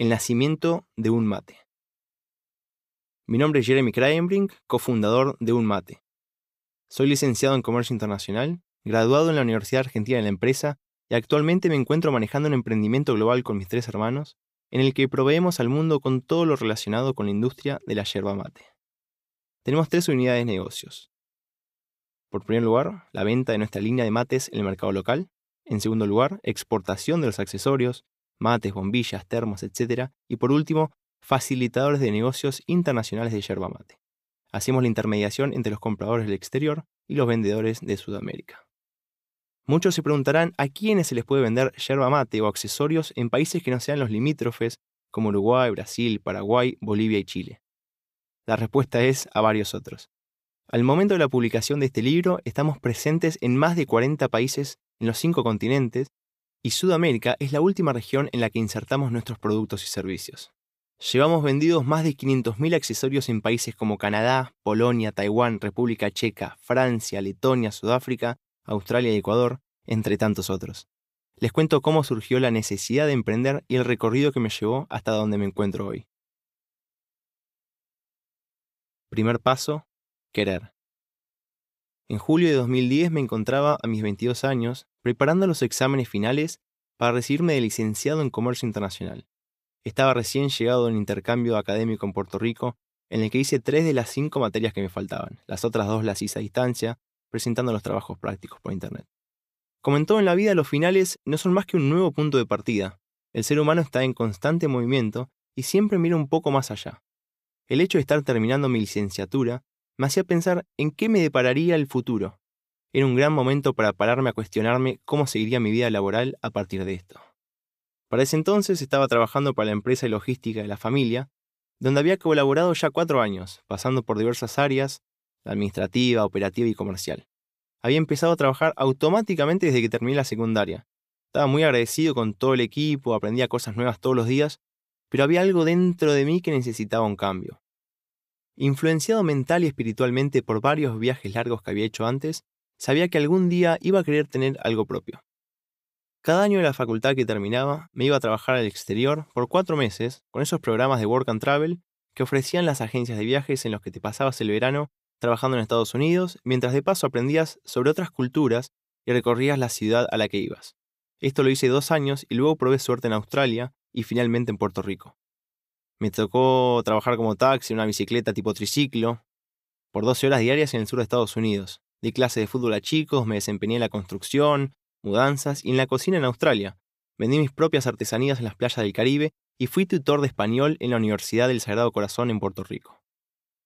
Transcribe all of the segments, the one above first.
El nacimiento de un mate. Mi nombre es Jeremy Krayenbrink, cofundador de Un Mate. Soy licenciado en Comercio Internacional, graduado en la Universidad Argentina de la Empresa y actualmente me encuentro manejando un emprendimiento global con mis tres hermanos, en el que proveemos al mundo con todo lo relacionado con la industria de la yerba mate. Tenemos tres unidades de negocios. Por primer lugar, la venta de nuestra línea de mates en el mercado local. En segundo lugar, exportación de los accesorios, mates, bombillas, termos, etc. Y por último, facilitadores de negocios internacionales de yerba mate. Hacemos la intermediación entre los compradores del exterior y los vendedores de Sudamérica. Muchos se preguntarán a quiénes se les puede vender yerba mate o accesorios en países que no sean los limítrofes como Uruguay, Brasil, Paraguay, Bolivia y Chile. La respuesta es a varios otros. Al momento de la publicación de este libro estamos presentes en más de 40 países en los cinco continentes y Sudamérica es la última región en la que insertamos nuestros productos y servicios. Llevamos vendidos más de 500.000 accesorios en países como Canadá, Polonia, Taiwán, República Checa, Francia, Letonia, Sudáfrica, Australia y Ecuador, entre tantos otros. Les cuento cómo surgió la necesidad de emprender y el recorrido que me llevó hasta donde me encuentro hoy. Primer paso, querer. En julio de 2010 me encontraba a mis 22 años preparando los exámenes finales para recibirme de licenciado en Comercio Internacional. Estaba recién llegado a un intercambio académico en Puerto Rico en el que hice tres de las cinco materias que me faltaban. Las otras dos las hice a distancia, presentando los trabajos prácticos por Internet. Como en todo en la vida, los finales no son más que un nuevo punto de partida. El ser humano está en constante movimiento y siempre mira un poco más allá. El hecho de estar terminando mi licenciatura me hacía pensar en qué me depararía el futuro. Era un gran momento para pararme a cuestionarme cómo seguiría mi vida laboral a partir de esto. Para ese entonces estaba trabajando para la empresa de logística de la familia, donde había colaborado ya cuatro años, pasando por diversas áreas, administrativa, operativa y comercial. Había empezado a trabajar automáticamente desde que terminé la secundaria. Estaba muy agradecido con todo el equipo, aprendía cosas nuevas todos los días, pero había algo dentro de mí que necesitaba un cambio. Influenciado mental y espiritualmente por varios viajes largos que había hecho antes, sabía que algún día iba a querer tener algo propio. Cada año de la facultad que terminaba, me iba a trabajar al exterior por cuatro meses con esos programas de Work and Travel que ofrecían las agencias de viajes en los que te pasabas el verano trabajando en Estados Unidos, mientras de paso aprendías sobre otras culturas y recorrías la ciudad a la que ibas. Esto lo hice dos años y luego probé suerte en Australia y finalmente en Puerto Rico. Me tocó trabajar como taxi en una bicicleta tipo triciclo por 12 horas diarias en el sur de Estados Unidos. Di clase de fútbol a chicos, me desempeñé en la construcción, mudanzas y en la cocina en Australia. Vendí mis propias artesanías en las playas del Caribe y fui tutor de español en la Universidad del Sagrado Corazón en Puerto Rico.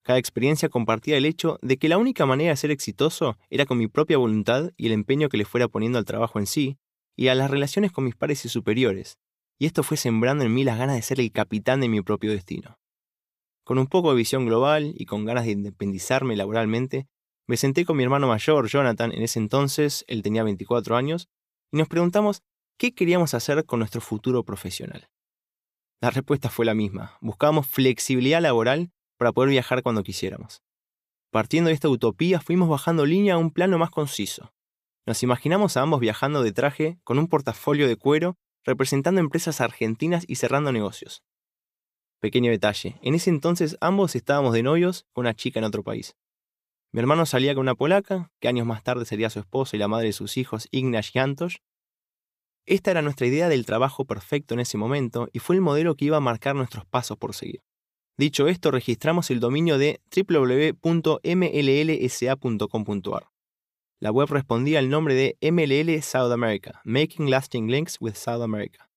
Cada experiencia compartía el hecho de que la única manera de ser exitoso era con mi propia voluntad y el empeño que le fuera poniendo al trabajo en sí y a las relaciones con mis pares y superiores, y esto fue sembrando en mí las ganas de ser el capitán de mi propio destino. Con un poco de visión global y con ganas de independizarme laboralmente, me senté con mi hermano mayor, Jonathan, en ese entonces, él tenía 24 años, y nos preguntamos qué queríamos hacer con nuestro futuro profesional. La respuesta fue la misma, buscábamos flexibilidad laboral para poder viajar cuando quisiéramos. Partiendo de esta utopía, fuimos bajando línea a un plano más conciso. Nos imaginamos a ambos viajando de traje con un portafolio de cuero representando empresas argentinas y cerrando negocios. Pequeño detalle, en ese entonces ambos estábamos de novios con una chica en otro país. Mi hermano salía con una polaca, que años más tarde sería su esposa y la madre de sus hijos, Ignash Jantosh. Esta era nuestra idea del trabajo perfecto en ese momento y fue el modelo que iba a marcar nuestros pasos por seguir. Dicho esto, registramos el dominio de www.mllsa.com.ar. La web respondía al nombre de MLL South America, Making Lasting Links with South America,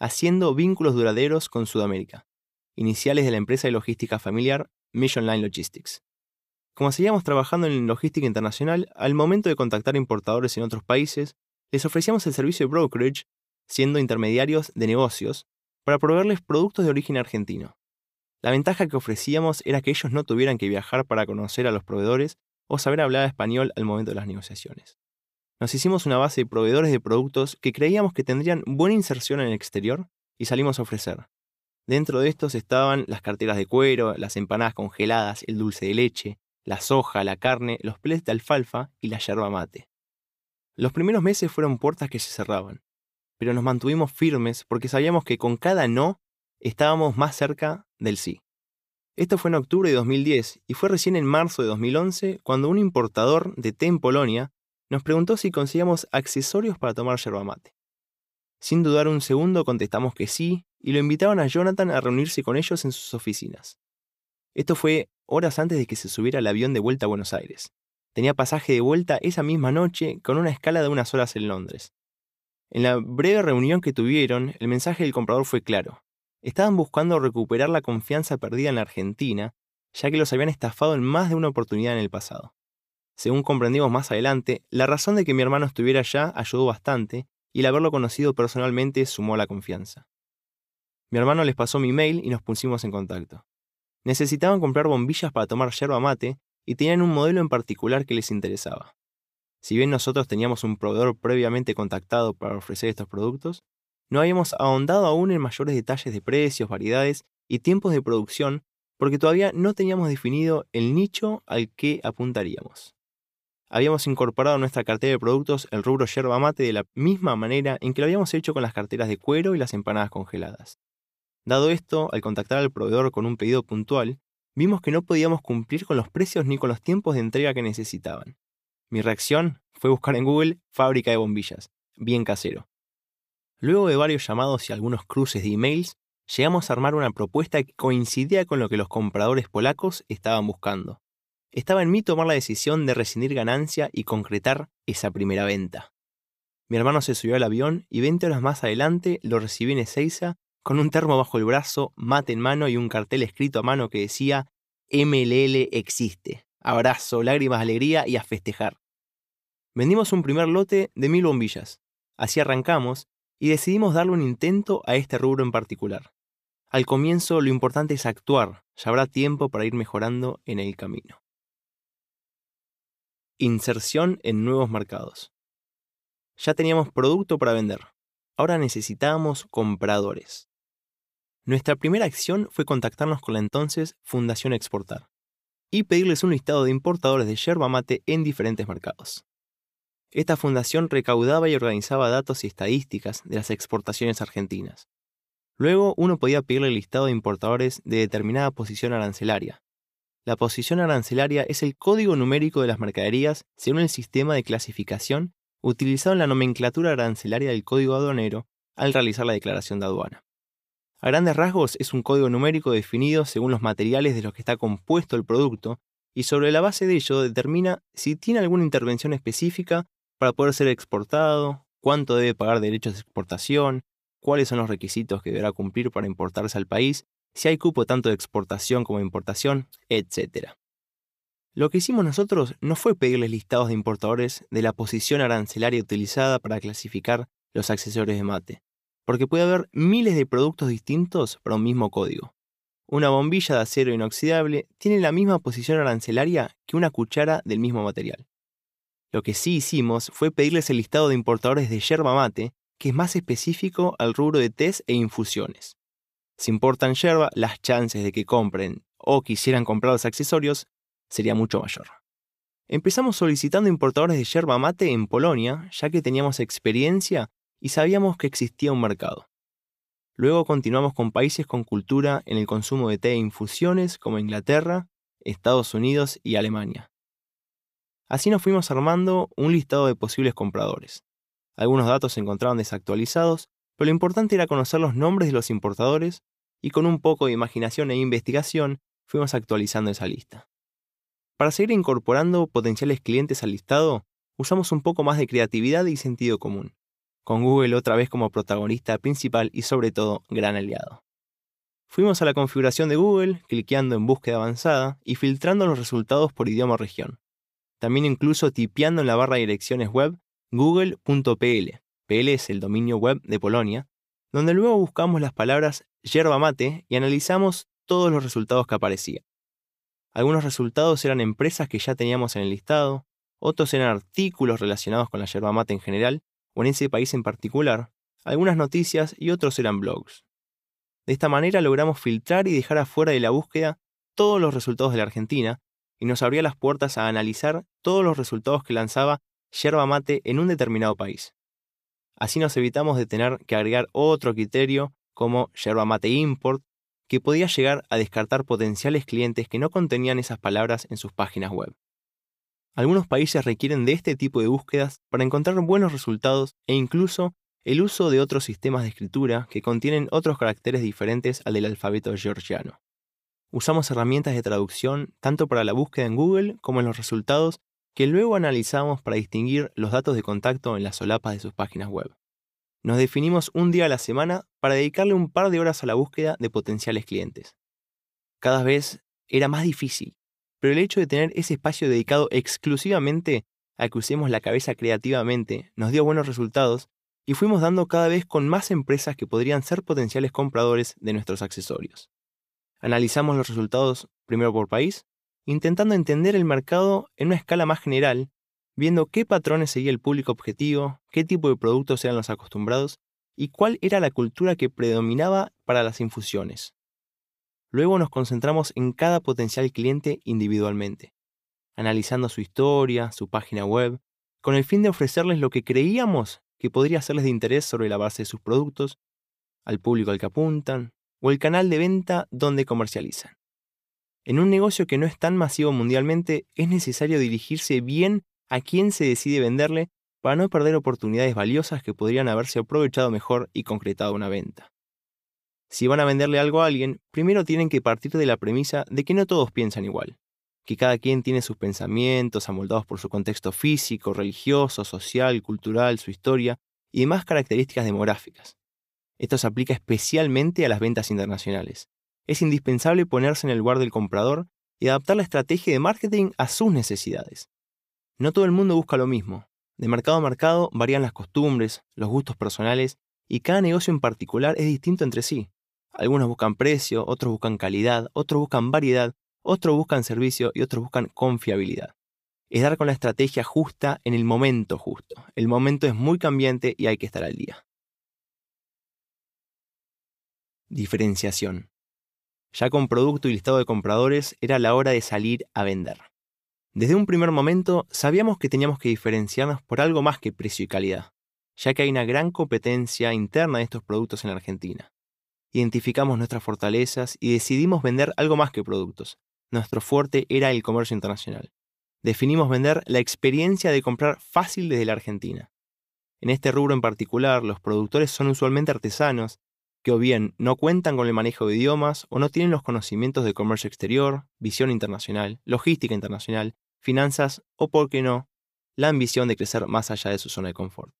haciendo vínculos duraderos con Sudamérica, iniciales de la empresa de logística familiar Mission Line Logistics. Como seguíamos trabajando en logística internacional, al momento de contactar importadores en otros países, les ofrecíamos el servicio de brokerage, siendo intermediarios de negocios, para proveerles productos de origen argentino. La ventaja que ofrecíamos era que ellos no tuvieran que viajar para conocer a los proveedores o saber hablar español al momento de las negociaciones. Nos hicimos una base de proveedores de productos que creíamos que tendrían buena inserción en el exterior y salimos a ofrecer. Dentro de estos estaban las carteras de cuero, las empanadas congeladas, el dulce de leche, la soja, la carne, los plets de alfalfa y la yerba mate. Los primeros meses fueron puertas que se cerraban, pero nos mantuvimos firmes porque sabíamos que con cada no estábamos más cerca del sí. Esto fue en octubre de 2010 y fue recién en marzo de 2011 cuando un importador de té en Polonia nos preguntó si conseguíamos accesorios para tomar yerba mate. Sin dudar un segundo contestamos que sí y lo invitaban a Jonathan a reunirse con ellos en sus oficinas. Esto fue horas antes de que se subiera al avión de vuelta a Buenos Aires. Tenía pasaje de vuelta esa misma noche con una escala de unas horas en Londres. En la breve reunión que tuvieron, el mensaje del comprador fue claro. Estaban buscando recuperar la confianza perdida en la Argentina, ya que los habían estafado en más de una oportunidad en el pasado. Según comprendimos más adelante, la razón de que mi hermano estuviera allá ayudó bastante, y el haberlo conocido personalmente sumó la confianza. Mi hermano les pasó mi mail y nos pusimos en contacto. Necesitaban comprar bombillas para tomar yerba mate y tenían un modelo en particular que les interesaba. Si bien nosotros teníamos un proveedor previamente contactado para ofrecer estos productos, no habíamos ahondado aún en mayores detalles de precios, variedades y tiempos de producción porque todavía no teníamos definido el nicho al que apuntaríamos. Habíamos incorporado a nuestra cartera de productos el rubro yerba mate de la misma manera en que lo habíamos hecho con las carteras de cuero y las empanadas congeladas. Dado esto, al contactar al proveedor con un pedido puntual, vimos que no podíamos cumplir con los precios ni con los tiempos de entrega que necesitaban. Mi reacción fue buscar en Google fábrica de bombillas, bien casero. Luego de varios llamados y algunos cruces de emails, llegamos a armar una propuesta que coincidía con lo que los compradores polacos estaban buscando. Estaba en mí tomar la decisión de rescindir ganancia y concretar esa primera venta. Mi hermano se subió al avión y 20 horas más adelante lo recibí en Ezeiza con un termo bajo el brazo, mate en mano y un cartel escrito a mano que decía MLL existe. Abrazo, lágrimas, alegría y a festejar. Vendimos un primer lote de mil bombillas. Así arrancamos y decidimos darle un intento a este rubro en particular. Al comienzo lo importante es actuar, ya habrá tiempo para ir mejorando en el camino. Inserción en nuevos mercados. Ya teníamos producto para vender. Ahora necesitábamos compradores. Nuestra primera acción fue contactarnos con la entonces Fundación Exportar y pedirles un listado de importadores de yerba mate en diferentes mercados. Esta fundación recaudaba y organizaba datos y estadísticas de las exportaciones argentinas. Luego uno podía pedirle el listado de importadores de determinada posición arancelaria. La posición arancelaria es el código numérico de las mercaderías según el sistema de clasificación utilizado en la nomenclatura arancelaria del código aduanero al realizar la declaración de aduana. A grandes rasgos es un código numérico definido según los materiales de los que está compuesto el producto y sobre la base de ello determina si tiene alguna intervención específica para poder ser exportado, cuánto debe pagar derechos de exportación, cuáles son los requisitos que deberá cumplir para importarse al país, si hay cupo tanto de exportación como de importación, etc. Lo que hicimos nosotros no fue pedirles listados de importadores de la posición arancelaria utilizada para clasificar los accesorios de mate, porque puede haber miles de productos distintos para un mismo código. Una bombilla de acero inoxidable tiene la misma posición arancelaria que una cuchara del mismo material. Lo que sí hicimos fue pedirles el listado de importadores de yerba mate, que es más específico al rubro de test e infusiones. Si importan yerba, las chances de que compren o quisieran comprar los accesorios sería mucho mayor. Empezamos solicitando importadores de yerba mate en Polonia, ya que teníamos experiencia y sabíamos que existía un mercado. Luego continuamos con países con cultura en el consumo de té e infusiones como Inglaterra, Estados Unidos y Alemania. Así nos fuimos armando un listado de posibles compradores. Algunos datos se encontraban desactualizados, pero lo importante era conocer los nombres de los importadores y con un poco de imaginación e investigación fuimos actualizando esa lista. Para seguir incorporando potenciales clientes al listado, usamos un poco más de creatividad y sentido común con Google otra vez como protagonista principal y sobre todo gran aliado. Fuimos a la configuración de Google, cliqueando en búsqueda avanzada y filtrando los resultados por idioma o región. También incluso tipeando en la barra de direcciones web google.pl, PL es el dominio web de Polonia, donde luego buscamos las palabras yerba mate y analizamos todos los resultados que aparecían. Algunos resultados eran empresas que ya teníamos en el listado, otros eran artículos relacionados con la yerba mate en general, o en ese país en particular, algunas noticias y otros eran blogs. De esta manera logramos filtrar y dejar afuera de la búsqueda todos los resultados de la Argentina y nos abría las puertas a analizar todos los resultados que lanzaba yerba mate en un determinado país. Así nos evitamos de tener que agregar otro criterio como yerba mate import, que podía llegar a descartar potenciales clientes que no contenían esas palabras en sus páginas web. Algunos países requieren de este tipo de búsquedas para encontrar buenos resultados e incluso el uso de otros sistemas de escritura que contienen otros caracteres diferentes al del alfabeto georgiano. Usamos herramientas de traducción tanto para la búsqueda en Google como en los resultados que luego analizamos para distinguir los datos de contacto en las solapas de sus páginas web. Nos definimos un día a la semana para dedicarle un par de horas a la búsqueda de potenciales clientes. Cada vez era más difícil, pero el hecho de tener ese espacio dedicado exclusivamente a que usemos la cabeza creativamente nos dio buenos resultados y fuimos dando cada vez con más empresas que podrían ser potenciales compradores de nuestros accesorios. Analizamos los resultados primero por país, intentando entender el mercado en una escala más general, viendo qué patrones seguía el público objetivo, qué tipo de productos eran los acostumbrados y cuál era la cultura que predominaba para las infusiones. Luego nos concentramos en cada potencial cliente individualmente, analizando su historia, su página web, con el fin de ofrecerles lo que creíamos que podría serles de interés sobre la base de sus productos, al público al que apuntan, o el canal de venta donde comercializan. En un negocio que no es tan masivo mundialmente, es necesario dirigirse bien a quien se decide venderle para no perder oportunidades valiosas que podrían haberse aprovechado mejor y concretado una venta. Si van a venderle algo a alguien, primero tienen que partir de la premisa de que no todos piensan igual, que cada quien tiene sus pensamientos amoldados por su contexto físico, religioso, social, cultural, su historia y demás características demográficas. Esto se aplica especialmente a las ventas internacionales. Es indispensable ponerse en el lugar del comprador y adaptar la estrategia de marketing a sus necesidades. No todo el mundo busca lo mismo. De mercado a mercado varían las costumbres, los gustos personales y cada negocio en particular es distinto entre sí. Algunos buscan precio, otros buscan calidad, otros buscan variedad, otros buscan servicio y otros buscan confiabilidad. Es dar con la estrategia justa en el momento justo. El momento es muy cambiante y hay que estar al día. Diferenciación. Ya con producto y listado de compradores era la hora de salir a vender. Desde un primer momento sabíamos que teníamos que diferenciarnos por algo más que precio y calidad, ya que hay una gran competencia interna de estos productos en Argentina. Identificamos nuestras fortalezas y decidimos vender algo más que productos. Nuestro fuerte era el comercio internacional. Definimos vender la experiencia de comprar fácil desde la Argentina. En este rubro en particular, los productores son usualmente artesanos que o bien no cuentan con el manejo de idiomas o no tienen los conocimientos de comercio exterior, visión internacional, logística internacional, finanzas o, por qué no, la ambición de crecer más allá de su zona de confort.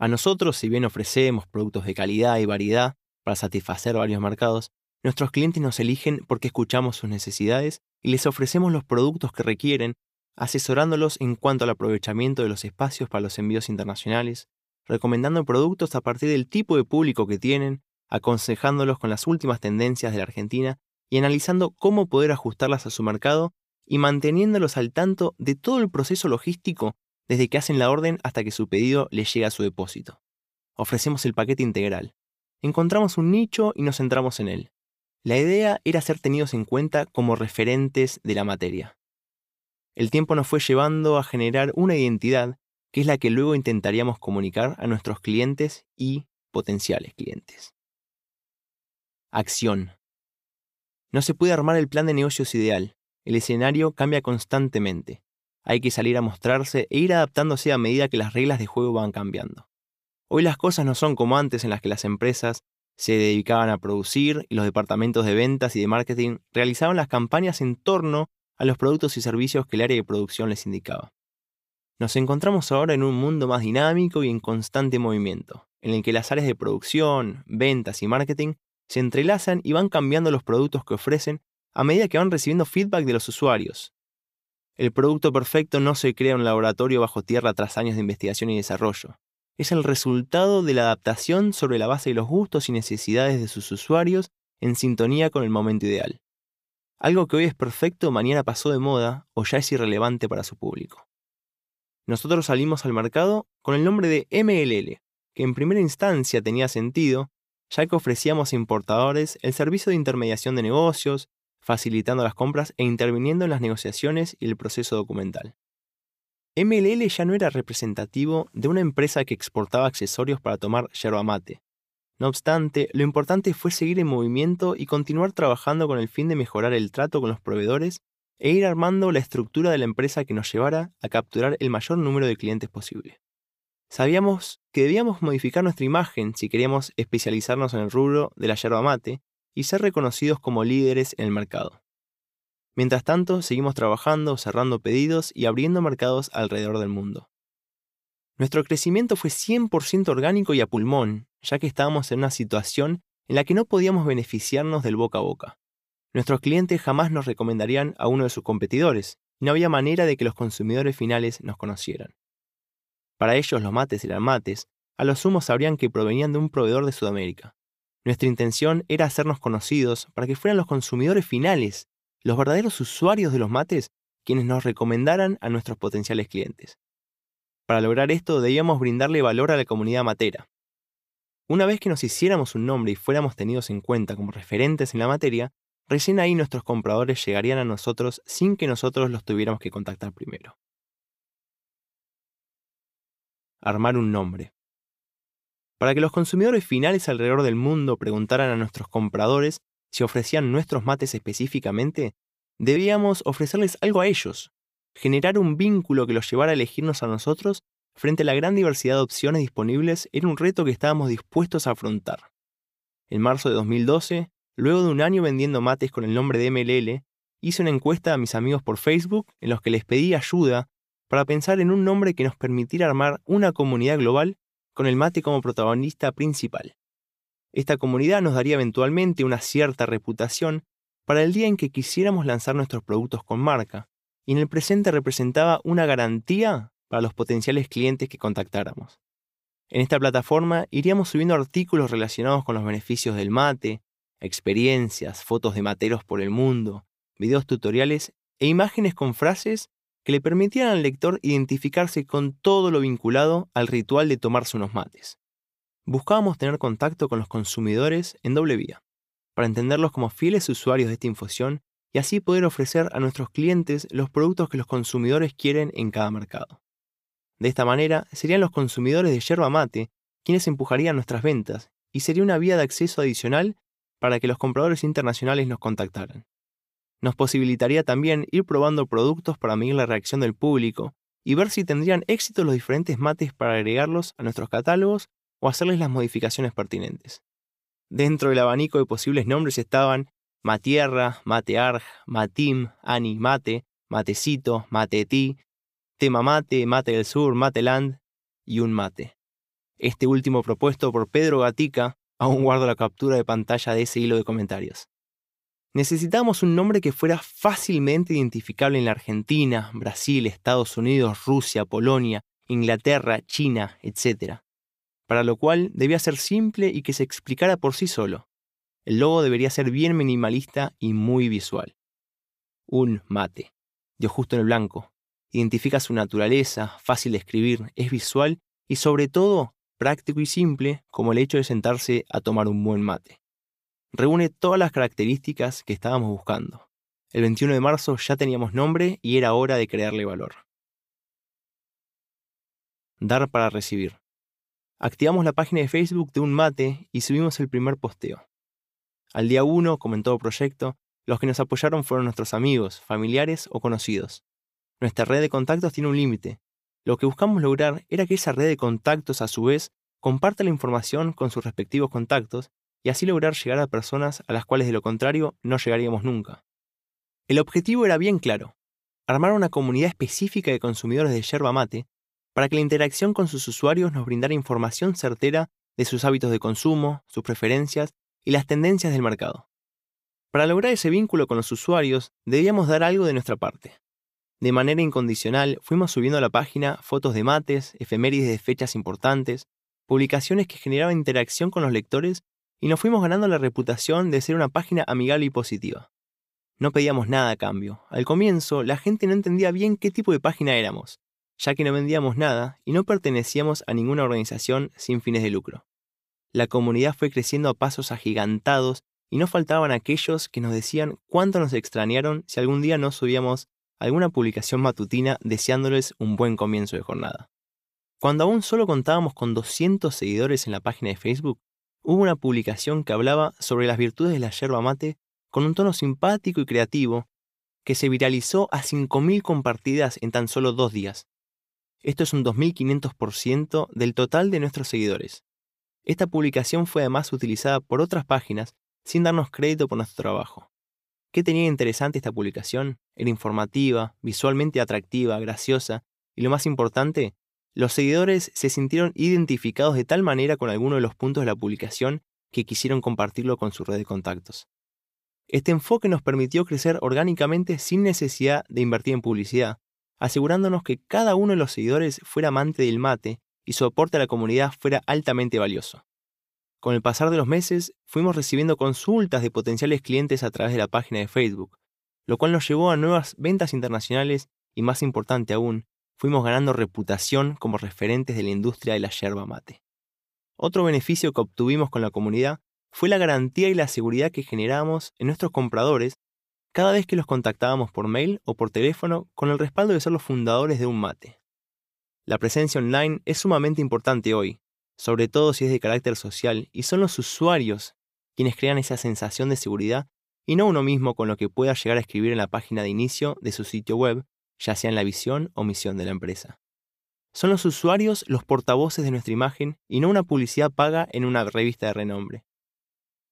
A nosotros, si bien ofrecemos productos de calidad y variedad para satisfacer varios mercados, nuestros clientes nos eligen porque escuchamos sus necesidades y les ofrecemos los productos que requieren, asesorándolos en cuanto al aprovechamiento de los espacios para los envíos internacionales, recomendando productos a partir del tipo de público que tienen aconsejándolos con las últimas tendencias de la Argentina y analizando cómo poder ajustarlas a su mercado y manteniéndolos al tanto de todo el proceso logístico desde que hacen la orden hasta que su pedido les llega a su depósito. Ofrecemos el paquete integral. Encontramos un nicho y nos centramos en él. La idea era ser tenidos en cuenta como referentes de la materia. El tiempo nos fue llevando a generar una identidad que es la que luego intentaríamos comunicar a nuestros clientes y potenciales clientes. Acción. No se puede armar el plan de negocios ideal. El escenario cambia constantemente. Hay que salir a mostrarse e ir adaptándose a medida que las reglas de juego van cambiando. Hoy las cosas no son como antes en las que las empresas se dedicaban a producir y los departamentos de ventas y de marketing realizaban las campañas en torno a los productos y servicios que el área de producción les indicaba. Nos encontramos ahora en un mundo más dinámico y en constante movimiento, en el que las áreas de producción, ventas y marketing se entrelazan y van cambiando los productos que ofrecen a medida que van recibiendo feedback de los usuarios. El producto perfecto no se crea en un laboratorio bajo tierra tras años de investigación y desarrollo. Es el resultado de la adaptación sobre la base de los gustos y necesidades de sus usuarios en sintonía con el momento ideal. Algo que hoy es perfecto mañana pasó de moda o ya es irrelevante para su público. Nosotros salimos al mercado con el nombre de MLL, que en primera instancia tenía sentido ya que ofrecíamos a importadores el servicio de intermediación de negocios, facilitando las compras e interviniendo en las negociaciones y el proceso documental. MLL ya no era representativo de una empresa que exportaba accesorios para tomar yerba mate, No obstante, lo importante fue seguir en movimiento y continuar trabajando con el fin de mejorar el trato con los proveedores e ir armando la estructura de la empresa que nos llevara a capturar el mayor número de clientes posible. Sabíamos que debíamos modificar nuestra imagen si queríamos especializarnos en el rubro de la yerba mate y ser reconocidos como líderes en el mercado. Mientras tanto, seguimos trabajando, cerrando pedidos y abriendo mercados alrededor del mundo. Nuestro crecimiento fue 100% orgánico y a pulmón, ya que estábamos en una situación en la que no podíamos beneficiarnos del boca a boca. Nuestros clientes jamás nos recomendarían a uno de sus competidores, y no había manera de que los consumidores finales nos conocieran. Para ellos los mates eran mates, a lo sumo sabrían que provenían de un proveedor de Sudamérica. Nuestra intención era hacernos conocidos para que fueran los consumidores finales, los verdaderos usuarios de los mates, quienes nos recomendaran a nuestros potenciales clientes. Para lograr esto debíamos brindarle valor a la comunidad matera. Una vez que nos hiciéramos un nombre y fuéramos tenidos en cuenta como referentes en la materia, recién ahí nuestros compradores llegarían a nosotros sin que nosotros los tuviéramos que contactar primero. Armar un nombre. Para que los consumidores finales alrededor del mundo preguntaran a nuestros compradores si ofrecían nuestros mates específicamente, debíamos ofrecerles algo a ellos, generar un vínculo que los llevara a elegirnos a nosotros frente a la gran diversidad de opciones disponibles era un reto que estábamos dispuestos a afrontar. En marzo de 2012, luego de un año vendiendo mates con el nombre de MLL, hice una encuesta a mis amigos por Facebook en los que les pedí ayuda para pensar en un nombre que nos permitiera armar una comunidad global con el mate como protagonista principal. Esta comunidad nos daría eventualmente una cierta reputación para el día en que quisiéramos lanzar nuestros productos con marca, y en el presente representaba una garantía para los potenciales clientes que contactáramos. En esta plataforma iríamos subiendo artículos relacionados con los beneficios del mate, experiencias, fotos de materos por el mundo, videos tutoriales e imágenes con frases que le permitieran al lector identificarse con todo lo vinculado al ritual de tomarse unos mates. Buscábamos tener contacto con los consumidores en doble vía, para entenderlos como fieles usuarios de esta infusión y así poder ofrecer a nuestros clientes los productos que los consumidores quieren en cada mercado. De esta manera, serían los consumidores de yerba mate quienes empujarían nuestras ventas y sería una vía de acceso adicional para que los compradores internacionales nos contactaran. Nos posibilitaría también ir probando productos para medir la reacción del público y ver si tendrían éxito los diferentes mates para agregarlos a nuestros catálogos o hacerles las modificaciones pertinentes. Dentro del abanico de posibles nombres estaban Matierra, Matearg, Matim, Ani Mate, Matecito, Matetí, Tema Mate, Mate del Sur, Mateland y un mate. Este último propuesto por Pedro Gatica, aún guardo la captura de pantalla de ese hilo de comentarios. Necesitábamos un nombre que fuera fácilmente identificable en la Argentina, Brasil, Estados Unidos, Rusia, Polonia, Inglaterra, China, etc. Para lo cual debía ser simple y que se explicara por sí solo. El logo debería ser bien minimalista y muy visual. Un mate. Dio justo en el blanco. Identifica su naturaleza, fácil de escribir, es visual y sobre todo práctico y simple como el hecho de sentarse a tomar un buen mate. Reúne todas las características que estábamos buscando. El 21 de marzo ya teníamos nombre y era hora de crearle valor. Dar para recibir. Activamos la página de Facebook de un mate y subimos el primer posteo. Al día 1, como en todo proyecto, los que nos apoyaron fueron nuestros amigos, familiares o conocidos. Nuestra red de contactos tiene un límite. Lo que buscamos lograr era que esa red de contactos a su vez comparta la información con sus respectivos contactos y así lograr llegar a personas a las cuales de lo contrario no llegaríamos nunca. El objetivo era bien claro, armar una comunidad específica de consumidores de yerba mate para que la interacción con sus usuarios nos brindara información certera de sus hábitos de consumo, sus preferencias y las tendencias del mercado. Para lograr ese vínculo con los usuarios, debíamos dar algo de nuestra parte. De manera incondicional, fuimos subiendo a la página fotos de mates, efemérides de fechas importantes, publicaciones que generaban interacción con los lectores y nos fuimos ganando la reputación de ser una página amigable y positiva. No pedíamos nada a cambio. Al comienzo, la gente no entendía bien qué tipo de página éramos, ya que no vendíamos nada y no pertenecíamos a ninguna organización sin fines de lucro. La comunidad fue creciendo a pasos agigantados y no faltaban aquellos que nos decían cuánto nos extrañaron si algún día no subíamos alguna publicación matutina deseándoles un buen comienzo de jornada. Cuando aún solo contábamos con 200 seguidores en la página de Facebook, hubo una publicación que hablaba sobre las virtudes de la yerba mate con un tono simpático y creativo que se viralizó a 5.000 compartidas en tan solo dos días. Esto es un 2.500% del total de nuestros seguidores. Esta publicación fue además utilizada por otras páginas sin darnos crédito por nuestro trabajo. ¿Qué tenía interesante esta publicación? Era informativa, visualmente atractiva, graciosa y lo más importante, los seguidores se sintieron identificados de tal manera con alguno de los puntos de la publicación que quisieron compartirlo con su red de contactos. Este enfoque nos permitió crecer orgánicamente sin necesidad de invertir en publicidad, asegurándonos que cada uno de los seguidores fuera amante del mate y su aporte a la comunidad fuera altamente valioso. Con el pasar de los meses, fuimos recibiendo consultas de potenciales clientes a través de la página de Facebook, lo cual nos llevó a nuevas ventas internacionales y, más importante aún, fuimos ganando reputación como referentes de la industria de la yerba mate. Otro beneficio que obtuvimos con la comunidad fue la garantía y la seguridad que generamos en nuestros compradores cada vez que los contactábamos por mail o por teléfono con el respaldo de ser los fundadores de un mate. La presencia online es sumamente importante hoy, sobre todo si es de carácter social y son los usuarios quienes crean esa sensación de seguridad y no uno mismo con lo que pueda llegar a escribir en la página de inicio de su sitio web, ya sea en la visión o misión de la empresa. Son los usuarios los portavoces de nuestra imagen y no una publicidad paga en una revista de renombre.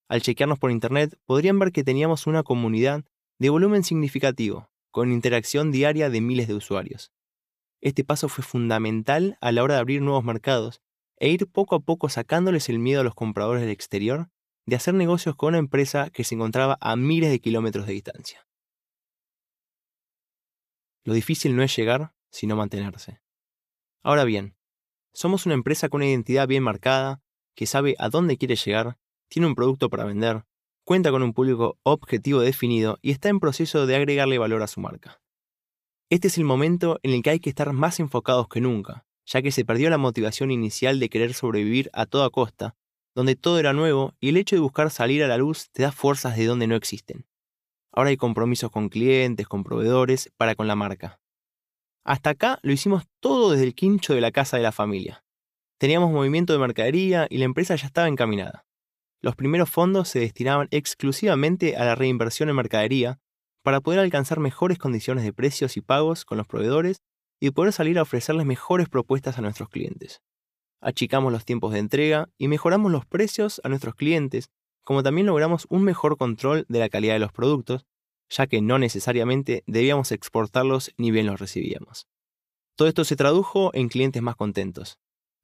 Al chequearnos por Internet, podrían ver que teníamos una comunidad de volumen significativo, con interacción diaria de miles de usuarios. Este paso fue fundamental a la hora de abrir nuevos mercados e ir poco a poco sacándoles el miedo a los compradores del exterior de hacer negocios con una empresa que se encontraba a miles de kilómetros de distancia. Lo difícil no es llegar, sino mantenerse. Ahora bien, somos una empresa con una identidad bien marcada, que sabe a dónde quiere llegar tiene un producto para vender, cuenta con un público objetivo definido y está en proceso de agregarle valor a su marca. Este es el momento en el que hay que estar más enfocados que nunca, ya que se perdió la motivación inicial de querer sobrevivir a toda costa, donde todo era nuevo y el hecho de buscar salir a la luz te da fuerzas de donde no existen. Ahora hay compromisos con clientes, con proveedores, para con la marca. Hasta acá lo hicimos todo desde el quincho de la casa de la familia. Teníamos movimiento de mercadería y la empresa ya estaba encaminada. Los primeros fondos se destinaban exclusivamente a la reinversión en mercadería para poder alcanzar mejores condiciones de precios y pagos con los proveedores y poder salir a ofrecerles mejores propuestas a nuestros clientes. Achicamos los tiempos de entrega y mejoramos los precios a nuestros clientes, como también logramos un mejor control de la calidad de los productos, ya que no necesariamente debíamos exportarlos ni bien los recibíamos. Todo esto se tradujo en clientes más contentos.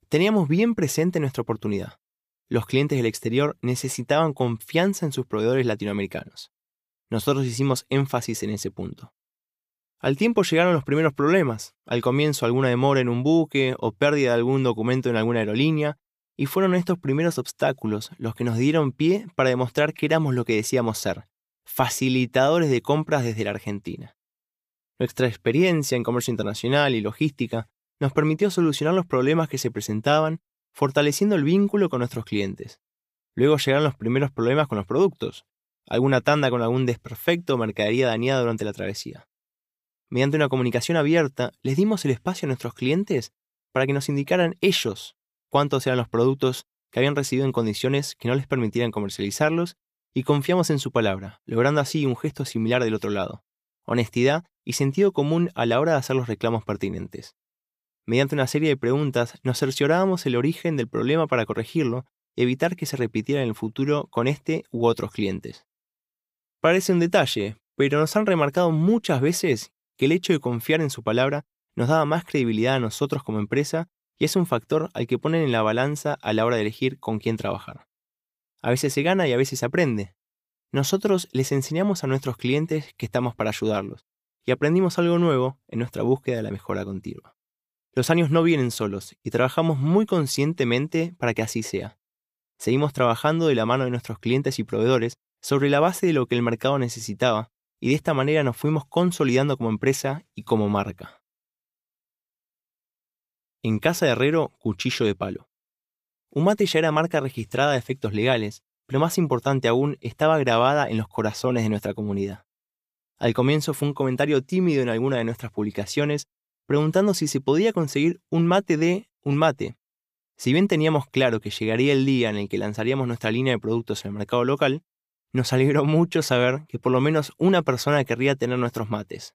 Teníamos bien presente nuestra oportunidad los clientes del exterior necesitaban confianza en sus proveedores latinoamericanos. Nosotros hicimos énfasis en ese punto. Al tiempo llegaron los primeros problemas, al comienzo alguna demora en un buque o pérdida de algún documento en alguna aerolínea, y fueron estos primeros obstáculos los que nos dieron pie para demostrar que éramos lo que decíamos ser, facilitadores de compras desde la Argentina. Nuestra experiencia en comercio internacional y logística nos permitió solucionar los problemas que se presentaban fortaleciendo el vínculo con nuestros clientes. Luego llegaron los primeros problemas con los productos, alguna tanda con algún desperfecto o mercadería dañada durante la travesía. Mediante una comunicación abierta, les dimos el espacio a nuestros clientes para que nos indicaran ellos cuántos eran los productos que habían recibido en condiciones que no les permitieran comercializarlos y confiamos en su palabra, logrando así un gesto similar del otro lado, honestidad y sentido común a la hora de hacer los reclamos pertinentes. Mediante una serie de preguntas nos cerciorábamos el origen del problema para corregirlo y evitar que se repitiera en el futuro con este u otros clientes. Parece un detalle, pero nos han remarcado muchas veces que el hecho de confiar en su palabra nos daba más credibilidad a nosotros como empresa y es un factor al que ponen en la balanza a la hora de elegir con quién trabajar. A veces se gana y a veces se aprende. Nosotros les enseñamos a nuestros clientes que estamos para ayudarlos y aprendimos algo nuevo en nuestra búsqueda de la mejora continua. Los años no vienen solos y trabajamos muy conscientemente para que así sea. Seguimos trabajando de la mano de nuestros clientes y proveedores sobre la base de lo que el mercado necesitaba y de esta manera nos fuimos consolidando como empresa y como marca. En Casa de Herrero, cuchillo de palo. Umate ya era marca registrada de efectos legales, pero más importante aún, estaba grabada en los corazones de nuestra comunidad. Al comienzo fue un comentario tímido en alguna de nuestras publicaciones preguntando si se podía conseguir un mate de un mate. Si bien teníamos claro que llegaría el día en el que lanzaríamos nuestra línea de productos en el mercado local, nos alegró mucho saber que por lo menos una persona querría tener nuestros mates.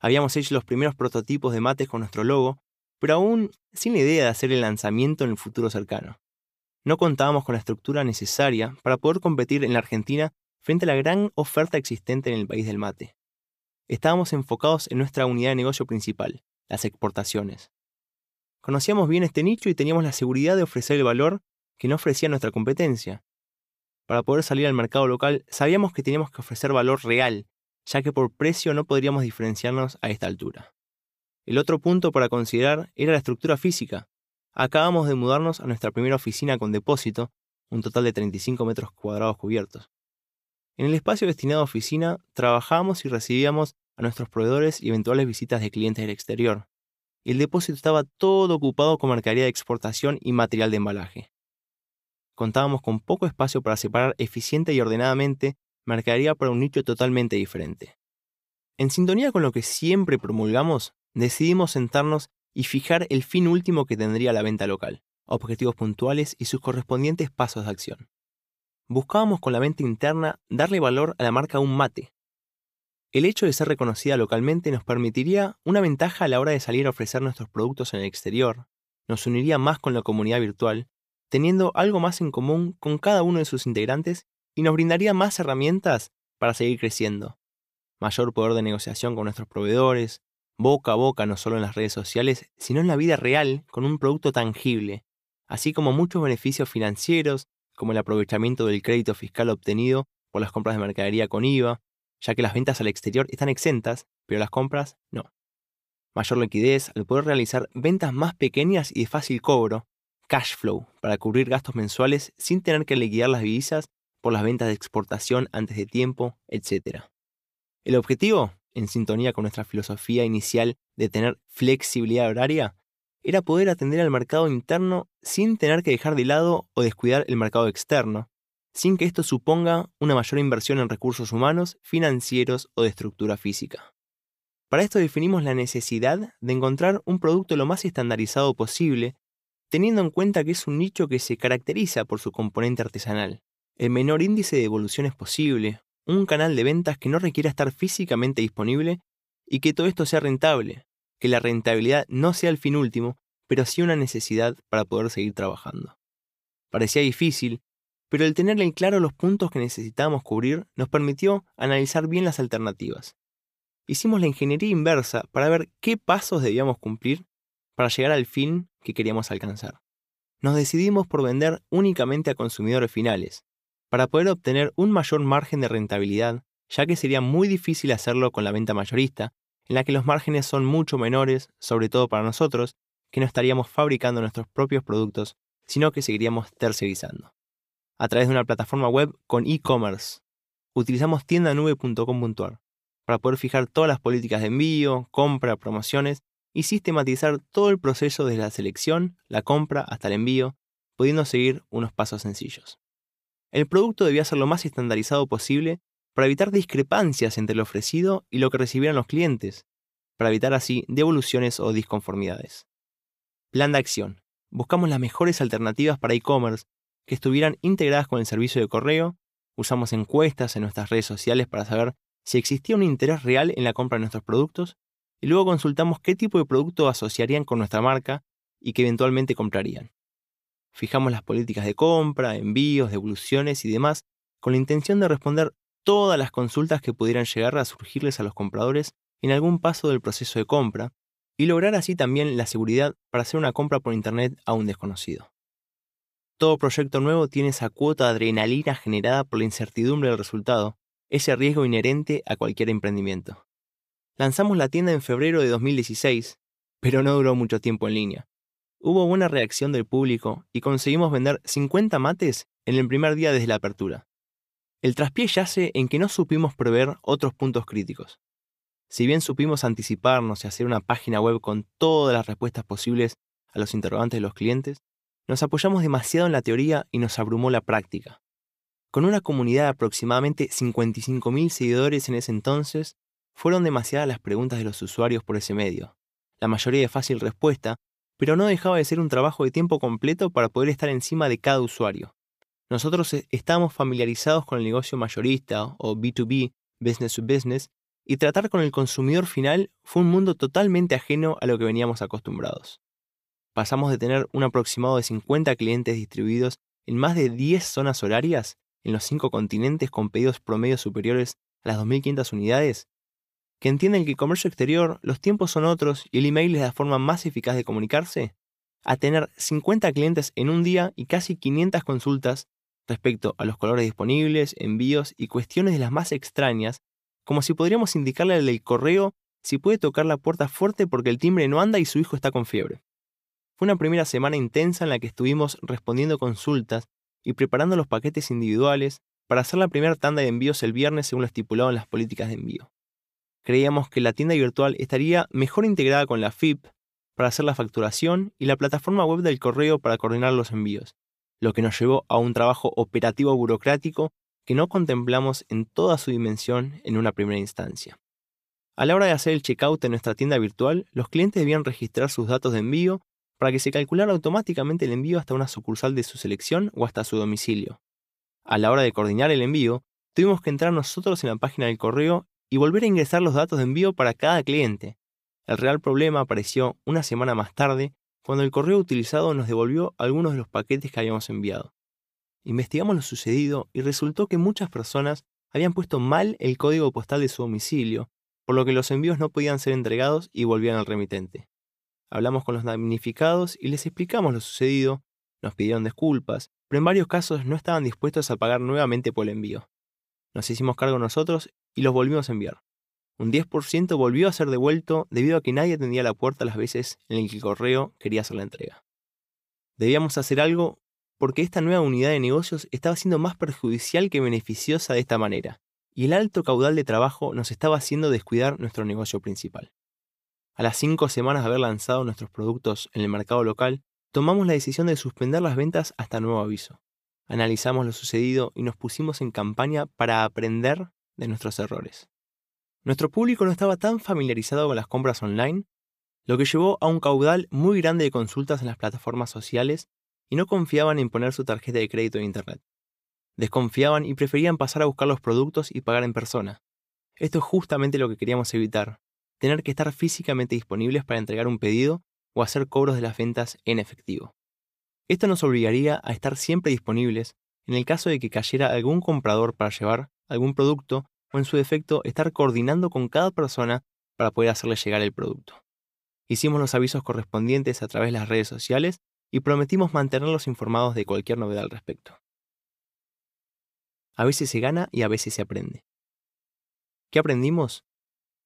Habíamos hecho los primeros prototipos de mates con nuestro logo, pero aún sin la idea de hacer el lanzamiento en el futuro cercano. No contábamos con la estructura necesaria para poder competir en la Argentina frente a la gran oferta existente en el país del mate. Estábamos enfocados en nuestra unidad de negocio principal, las exportaciones. Conocíamos bien este nicho y teníamos la seguridad de ofrecer el valor que no ofrecía nuestra competencia. Para poder salir al mercado local, sabíamos que teníamos que ofrecer valor real, ya que por precio no podríamos diferenciarnos a esta altura. El otro punto para considerar era la estructura física. Acabamos de mudarnos a nuestra primera oficina con depósito, un total de 35 metros cuadrados cubiertos. En el espacio destinado a oficina, trabajábamos y recibíamos a nuestros proveedores y eventuales visitas de clientes del exterior. El depósito estaba todo ocupado con mercadería de exportación y material de embalaje. Contábamos con poco espacio para separar eficiente y ordenadamente mercadería para un nicho totalmente diferente. En sintonía con lo que siempre promulgamos, decidimos sentarnos y fijar el fin último que tendría la venta local, objetivos puntuales y sus correspondientes pasos de acción. Buscábamos con la venta interna darle valor a la marca Un Mate. El hecho de ser reconocida localmente nos permitiría una ventaja a la hora de salir a ofrecer nuestros productos en el exterior, nos uniría más con la comunidad virtual, teniendo algo más en común con cada uno de sus integrantes y nos brindaría más herramientas para seguir creciendo. Mayor poder de negociación con nuestros proveedores, boca a boca no solo en las redes sociales, sino en la vida real con un producto tangible, así como muchos beneficios financieros, como el aprovechamiento del crédito fiscal obtenido por las compras de mercadería con IVA, ya que las ventas al exterior están exentas, pero las compras no. Mayor liquidez al poder realizar ventas más pequeñas y de fácil cobro, cash flow, para cubrir gastos mensuales sin tener que liquidar las divisas por las ventas de exportación antes de tiempo, etc. El objetivo, en sintonía con nuestra filosofía inicial de tener flexibilidad horaria, era poder atender al mercado interno sin tener que dejar de lado o descuidar el mercado externo, sin que esto suponga una mayor inversión en recursos humanos, financieros o de estructura física. Para esto definimos la necesidad de encontrar un producto lo más estandarizado posible, teniendo en cuenta que es un nicho que se caracteriza por su componente artesanal el menor índice de evolución es posible, un canal de ventas que no requiera estar físicamente disponible y que todo esto sea rentable, que la rentabilidad no sea el fin último, pero sí una necesidad para poder seguir trabajando. Parecía difícil, pero el tener en claro los puntos que necesitábamos cubrir nos permitió analizar bien las alternativas. Hicimos la ingeniería inversa para ver qué pasos debíamos cumplir para llegar al fin que queríamos alcanzar. Nos decidimos por vender únicamente a consumidores finales, para poder obtener un mayor margen de rentabilidad, ya que sería muy difícil hacerlo con la venta mayorista, en la que los márgenes son mucho menores, sobre todo para nosotros, que no estaríamos fabricando nuestros propios productos, sino que seguiríamos tercerizando. A través de una plataforma web con e-commerce, utilizamos tiendanube.com.ar para poder fijar todas las políticas de envío, compra, promociones y sistematizar todo el proceso desde la selección, la compra hasta el envío, pudiendo seguir unos pasos sencillos. El producto debía ser lo más estandarizado posible para evitar discrepancias entre lo ofrecido y lo que recibieran los clientes, para evitar así devoluciones o disconformidades. Plan de acción. Buscamos las mejores alternativas para e-commerce que estuvieran integradas con el servicio de correo, usamos encuestas en nuestras redes sociales para saber si existía un interés real en la compra de nuestros productos y luego consultamos qué tipo de producto asociarían con nuestra marca y que eventualmente comprarían. Fijamos las políticas de compra, envíos, devoluciones y demás con la intención de responder todas las consultas que pudieran llegar a surgirles a los compradores en algún paso del proceso de compra y lograr así también la seguridad para hacer una compra por Internet a un desconocido. Todo proyecto nuevo tiene esa cuota de adrenalina generada por la incertidumbre del resultado, ese riesgo inherente a cualquier emprendimiento. Lanzamos la tienda en febrero de 2016, pero no duró mucho tiempo en línea. Hubo buena reacción del público y conseguimos vender 50 mates en el primer día desde la apertura. El traspié yace en que no supimos prever otros puntos críticos. Si bien supimos anticiparnos y hacer una página web con todas las respuestas posibles a los interrogantes de los clientes, nos apoyamos demasiado en la teoría y nos abrumó la práctica. Con una comunidad de aproximadamente 55.000 seguidores en ese entonces, fueron demasiadas las preguntas de los usuarios por ese medio, la mayoría de fácil respuesta pero no dejaba de ser un trabajo de tiempo completo para poder estar encima de cada usuario. Nosotros eh, estábamos familiarizados con el negocio mayorista o B2B, business to business, y tratar con el consumidor final fue un mundo totalmente ajeno a lo que veníamos acostumbrados. Pasamos de tener un aproximado de 50 clientes distribuidos en más de 10 zonas horarias en los 5 continentes con pedidos promedios superiores a las 2.500 unidades, que entienden que el comercio exterior, los tiempos son otros y el email es la forma más eficaz de comunicarse, a tener 50 clientes en un día y casi 500 consultas respecto a los colores disponibles, envíos y cuestiones de las más extrañas como si podríamos indicarle al correo si puede tocar la puerta fuerte porque el timbre no anda y su hijo está con fiebre. Fue una primera semana intensa en la que estuvimos respondiendo consultas y preparando los paquetes individuales para hacer la primera tanda de envíos el viernes según lo estipulado en las políticas de envío. Creíamos que la tienda virtual estaría mejor integrada con la FIP para hacer la facturación y la plataforma web del correo para coordinar los envíos, lo que nos llevó a un trabajo operativo burocrático que no contemplamos en toda su dimensión en una primera instancia. A la hora de hacer el checkout en nuestra tienda virtual, los clientes debían registrar sus datos de envío para que se calculara automáticamente el envío hasta una sucursal de su selección o hasta su domicilio. A la hora de coordinar el envío, tuvimos que entrar nosotros en la página del correo y volver a ingresar los datos de envío para cada cliente. El real problema apareció una semana más tarde, cuando el correo utilizado nos devolvió algunos de los paquetes que habíamos enviado. Investigamos lo sucedido y resultó que muchas personas habían puesto mal el código postal de su domicilio, por lo que los envíos no podían ser entregados y volvían al remitente. Hablamos con los damnificados y les explicamos lo sucedido, nos pidieron disculpas, pero en varios casos no estaban dispuestos a pagar nuevamente por el envío. Nos hicimos cargo nosotros y los volvimos a enviar. Un 10% volvió a ser devuelto debido a que nadie atendía la puerta las veces en las que el correo quería hacer la entrega. Debíamos hacer algo porque esta nueva unidad de negocios estaba siendo más perjudicial que beneficiosa de esta manera, y el alto caudal de trabajo nos estaba haciendo descuidar nuestro negocio principal. A las cinco semanas de haber lanzado nuestros productos en el mercado local, tomamos la decisión de suspender las ventas hasta nuevo aviso. Analizamos lo sucedido y nos pusimos en campaña para aprender de nuestros errores. Nuestro público no estaba tan familiarizado con las compras online, lo que llevó a un caudal muy grande de consultas en las plataformas sociales y no confiaban en poner su tarjeta de crédito en Internet. Desconfiaban y preferían pasar a buscar los productos y pagar en persona. Esto es justamente lo que queríamos evitar, tener que estar físicamente disponibles para entregar un pedido o hacer cobros de las ventas en efectivo. Esto nos obligaría a estar siempre disponibles en el caso de que cayera algún comprador para llevar algún producto en su defecto estar coordinando con cada persona para poder hacerle llegar el producto. Hicimos los avisos correspondientes a través de las redes sociales y prometimos mantenerlos informados de cualquier novedad al respecto. A veces se gana y a veces se aprende. ¿Qué aprendimos?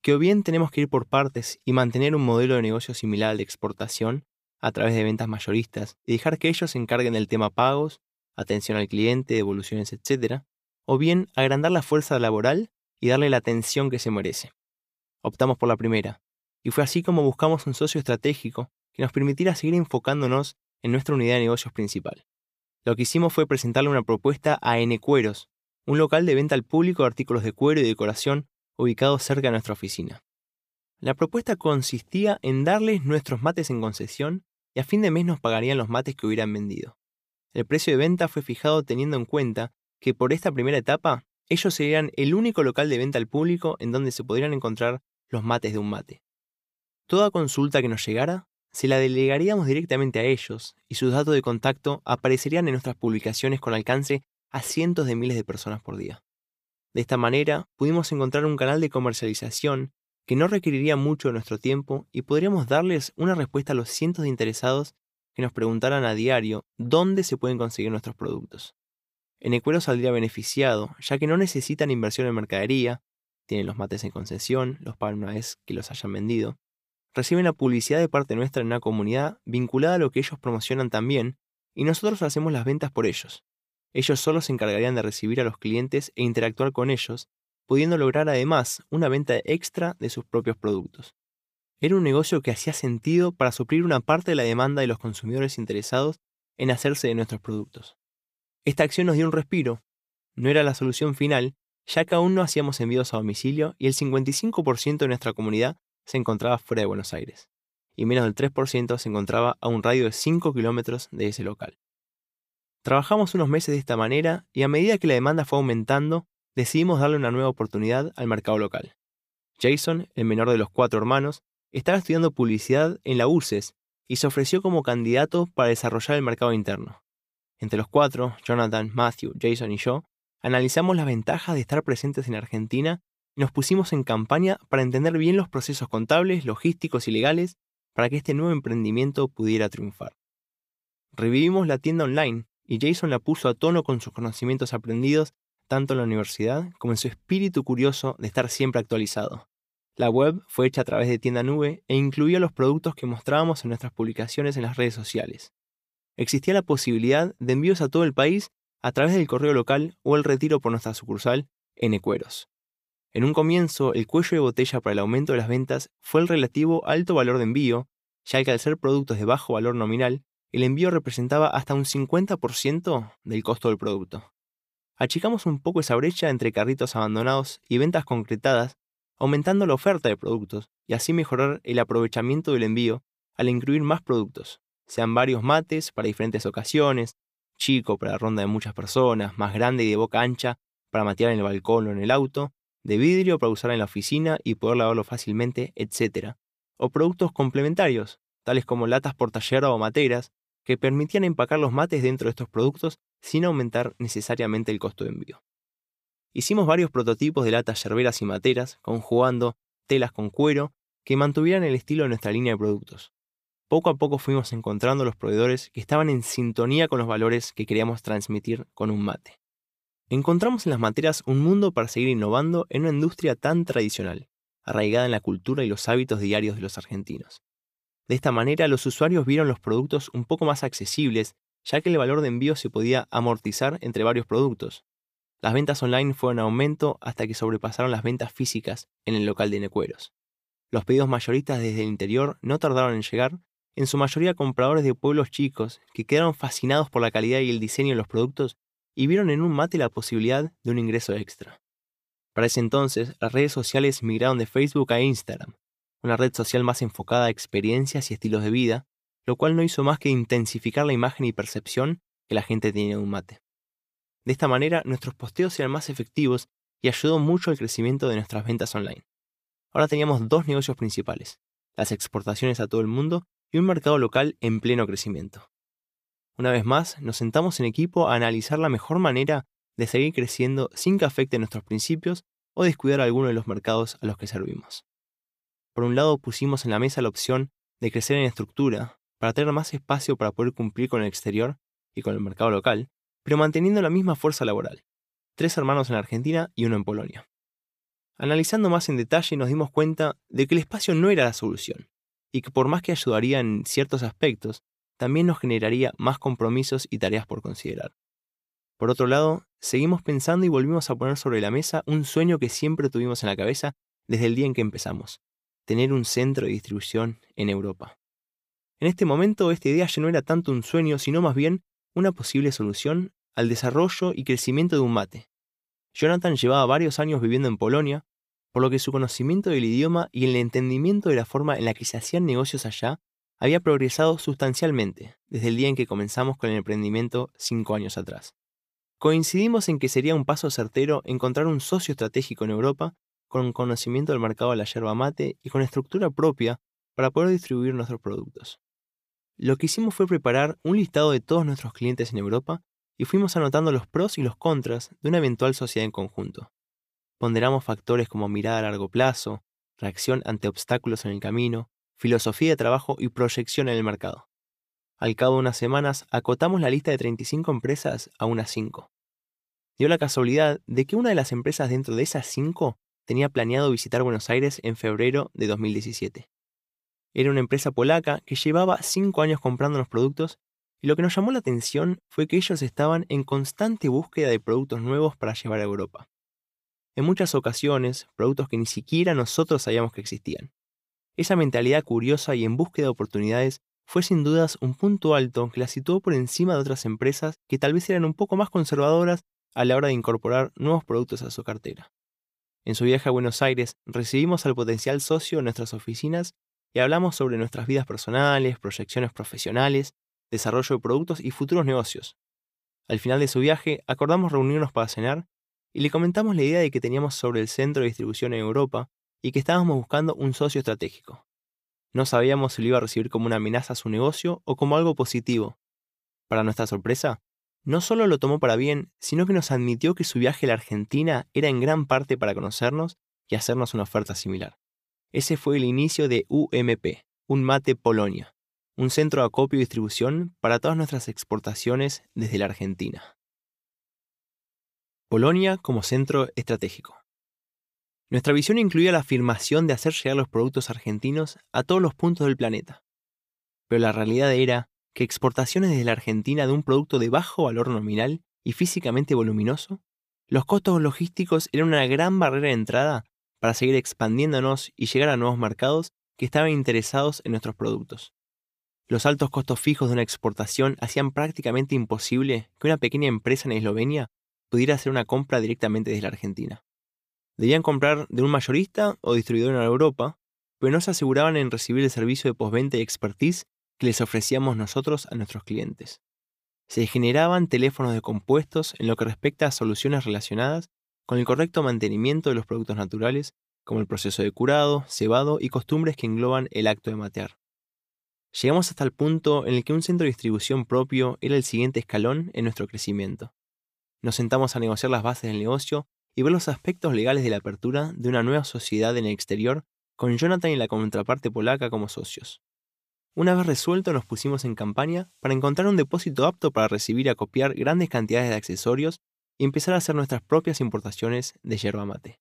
Que o bien tenemos que ir por partes y mantener un modelo de negocio similar al de exportación a través de ventas mayoristas y dejar que ellos se encarguen del tema pagos, atención al cliente, devoluciones, etc., o bien agrandar la fuerza laboral y darle la atención que se merece. Optamos por la primera, y fue así como buscamos un socio estratégico que nos permitiera seguir enfocándonos en nuestra unidad de negocios principal. Lo que hicimos fue presentarle una propuesta a N Cueros, un local de venta al público de artículos de cuero y decoración ubicado cerca de nuestra oficina. La propuesta consistía en darles nuestros mates en concesión y a fin de mes nos pagarían los mates que hubieran vendido. El precio de venta fue fijado teniendo en cuenta que por esta primera etapa ellos serían el único local de venta al público en donde se podrían encontrar los mates de un mate. Toda consulta que nos llegara se la delegaríamos directamente a ellos y sus datos de contacto aparecerían en nuestras publicaciones con alcance a cientos de miles de personas por día. De esta manera, pudimos encontrar un canal de comercialización que no requeriría mucho de nuestro tiempo y podríamos darles una respuesta a los cientos de interesados que nos preguntaran a diario dónde se pueden conseguir nuestros productos. En Ecuero saldría beneficiado, ya que no necesitan inversión en mercadería, tienen los mates en concesión, los pagan una vez que los hayan vendido, reciben la publicidad de parte nuestra en una comunidad vinculada a lo que ellos promocionan también, y nosotros hacemos las ventas por ellos. Ellos solo se encargarían de recibir a los clientes e interactuar con ellos, pudiendo lograr además una venta extra de sus propios productos. Era un negocio que hacía sentido para suplir una parte de la demanda de los consumidores interesados en hacerse de nuestros productos. Esta acción nos dio un respiro. No era la solución final, ya que aún no hacíamos envíos a domicilio y el 55% de nuestra comunidad se encontraba fuera de Buenos Aires. y menos del 3% se encontraba a un radio de 5 kilómetros de ese local. Trabajamos unos meses de esta manera y a medida que la demanda fue aumentando, decidimos darle una nueva oportunidad al mercado local. Jason, el menor de los cuatro hermanos, estaba estudiando publicidad en la UCES y se ofreció como candidato para desarrollar el mercado interno. Entre los cuatro, Jonathan, Matthew, Jason y yo, analizamos las ventajas de estar presentes en Argentina y nos pusimos en campaña para entender bien los procesos contables, logísticos y legales para que este nuevo emprendimiento pudiera triunfar. Revivimos la tienda online y Jason la puso a tono con sus conocimientos aprendidos tanto en la universidad como en su espíritu curioso de estar siempre actualizado. La web fue hecha a través de tienda nube e incluía los productos que mostrábamos en nuestras publicaciones en las redes sociales. Existía la posibilidad de envíos a todo el país a través del correo local o el retiro por nuestra sucursal en Ecueros. En un comienzo, el cuello de botella para el aumento de las ventas fue el relativo alto valor de envío, ya que al ser productos de bajo valor nominal, el envío representaba hasta un 50% del costo del producto. Achicamos un poco esa brecha entre carritos abandonados y ventas concretadas, aumentando la oferta de productos y así mejorar el aprovechamiento del envío al incluir más productos, sean varios mates para diferentes ocasiones, chico para la ronda de muchas personas, más grande y de boca ancha para matear en el balcón o en el auto, de vidrio para usar en la oficina y poder lavarlo fácilmente, etc. O productos complementarios, tales como latas por taller o materas, que permitían empacar los mates dentro de estos productos sin aumentar necesariamente el costo de envío. Hicimos varios prototipos de latas yerberas y materas, conjugando telas con cuero, que mantuvieran el estilo de nuestra línea de productos. Poco a poco fuimos encontrando los proveedores que estaban en sintonía con los valores que queríamos transmitir con un mate. Encontramos en las materas un mundo para seguir innovando en una industria tan tradicional, arraigada en la cultura y los hábitos diarios de los argentinos. De esta manera, los usuarios vieron los productos un poco más accesibles, ya que el valor de envío se podía amortizar entre varios productos. Las ventas online fueron en aumento hasta que sobrepasaron las ventas físicas en el local de Necueros. Los pedidos mayoristas desde el interior no tardaron en llegar, en su mayoría compradores de pueblos chicos que quedaron fascinados por la calidad y el diseño de los productos y vieron en un mate la posibilidad de un ingreso extra. Para ese entonces, las redes sociales migraron de Facebook a Instagram, una red social más enfocada a experiencias y estilos de vida, lo cual no hizo más que intensificar la imagen y percepción que la gente tenía de un mate. De esta manera, nuestros posteos eran más efectivos y ayudó mucho al crecimiento de nuestras ventas online. Ahora teníamos dos negocios principales, las exportaciones a todo el mundo y un mercado local en pleno crecimiento. Una vez más, nos sentamos en equipo a analizar la mejor manera de seguir creciendo sin que afecte nuestros principios o descuidar alguno de los mercados a los que servimos. Por un lado, pusimos en la mesa la opción de crecer en estructura para tener más espacio para poder cumplir con el exterior y con el mercado local, pero manteniendo la misma fuerza laboral. Tres hermanos en Argentina y uno en Polonia. Analizando más en detalle nos dimos cuenta de que el espacio no era la solución, y que por más que ayudaría en ciertos aspectos, también nos generaría más compromisos y tareas por considerar. Por otro lado, seguimos pensando y volvimos a poner sobre la mesa un sueño que siempre tuvimos en la cabeza desde el día en que empezamos, tener un centro de distribución en Europa. En este momento esta idea ya no era tanto un sueño, sino más bien una posible solución al desarrollo y crecimiento de un mate. Jonathan llevaba varios años viviendo en Polonia, por lo que su conocimiento del idioma y el entendimiento de la forma en la que se hacían negocios allá había progresado sustancialmente desde el día en que comenzamos con el emprendimiento cinco años atrás. Coincidimos en que sería un paso certero encontrar un socio estratégico en Europa con conocimiento del mercado de la yerba mate y con estructura propia para poder distribuir nuestros productos. Lo que hicimos fue preparar un listado de todos nuestros clientes en Europa y fuimos anotando los pros y los contras de una eventual sociedad en conjunto. Ponderamos factores como mirada a largo plazo, reacción ante obstáculos en el camino, filosofía de trabajo y proyección en el mercado. Al cabo de unas semanas, acotamos la lista de 35 empresas a unas 5. Dio la casualidad de que una de las empresas dentro de esas 5 tenía planeado visitar Buenos Aires en febrero de 2017. Era una empresa polaca que llevaba 5 años comprando los productos y lo que nos llamó la atención fue que ellos estaban en constante búsqueda de productos nuevos para llevar a Europa. En muchas ocasiones, productos que ni siquiera nosotros sabíamos que existían. Esa mentalidad curiosa y en búsqueda de oportunidades fue sin dudas un punto alto que la situó por encima de otras empresas que tal vez eran un poco más conservadoras a la hora de incorporar nuevos productos a su cartera. En su viaje a Buenos Aires recibimos al potencial socio en nuestras oficinas y hablamos sobre nuestras vidas personales, proyecciones profesionales, desarrollo de productos y futuros negocios. Al final de su viaje, acordamos reunirnos para cenar y le comentamos la idea de que teníamos sobre el centro de distribución en Europa y que estábamos buscando un socio estratégico. No sabíamos si lo iba a recibir como una amenaza a su negocio o como algo positivo. Para nuestra sorpresa, no solo lo tomó para bien, sino que nos admitió que su viaje a la Argentina era en gran parte para conocernos y hacernos una oferta similar. Ese fue el inicio de UMP, un mate Polonia, un centro de acopio y distribución para todas nuestras exportaciones desde la Argentina. Polonia como centro estratégico. Nuestra visión incluía la afirmación de hacer llegar los productos argentinos a todos los puntos del planeta. Pero la realidad era que exportaciones desde la Argentina de un producto de bajo valor nominal y físicamente voluminoso, los costos logísticos eran una gran barrera de entrada para seguir expandiéndonos y llegar a nuevos mercados que estaban interesados en nuestros productos. Los altos costos fijos de una exportación hacían prácticamente imposible que una pequeña empresa en Eslovenia pudiera hacer una compra directamente desde la Argentina. Debían comprar de un mayorista o distribuidor en Europa, pero no se aseguraban en recibir el servicio de postventa y expertise que les ofrecíamos nosotros a nuestros clientes. Se generaban teléfonos de compuestos en lo que respecta a soluciones relacionadas con el correcto mantenimiento de los productos naturales, como el proceso de curado, cebado y costumbres que engloban el acto de matear. Llegamos hasta el punto en el que un centro de distribución propio era el siguiente escalón en nuestro crecimiento. Nos sentamos a negociar las bases del negocio y ver los aspectos legales de la apertura de una nueva sociedad en el exterior con Jonathan y la contraparte polaca como socios. Una vez resuelto nos pusimos en campaña para encontrar un depósito apto para recibir y acopiar grandes cantidades de accesorios y empezar a hacer nuestras propias importaciones de yerba mate.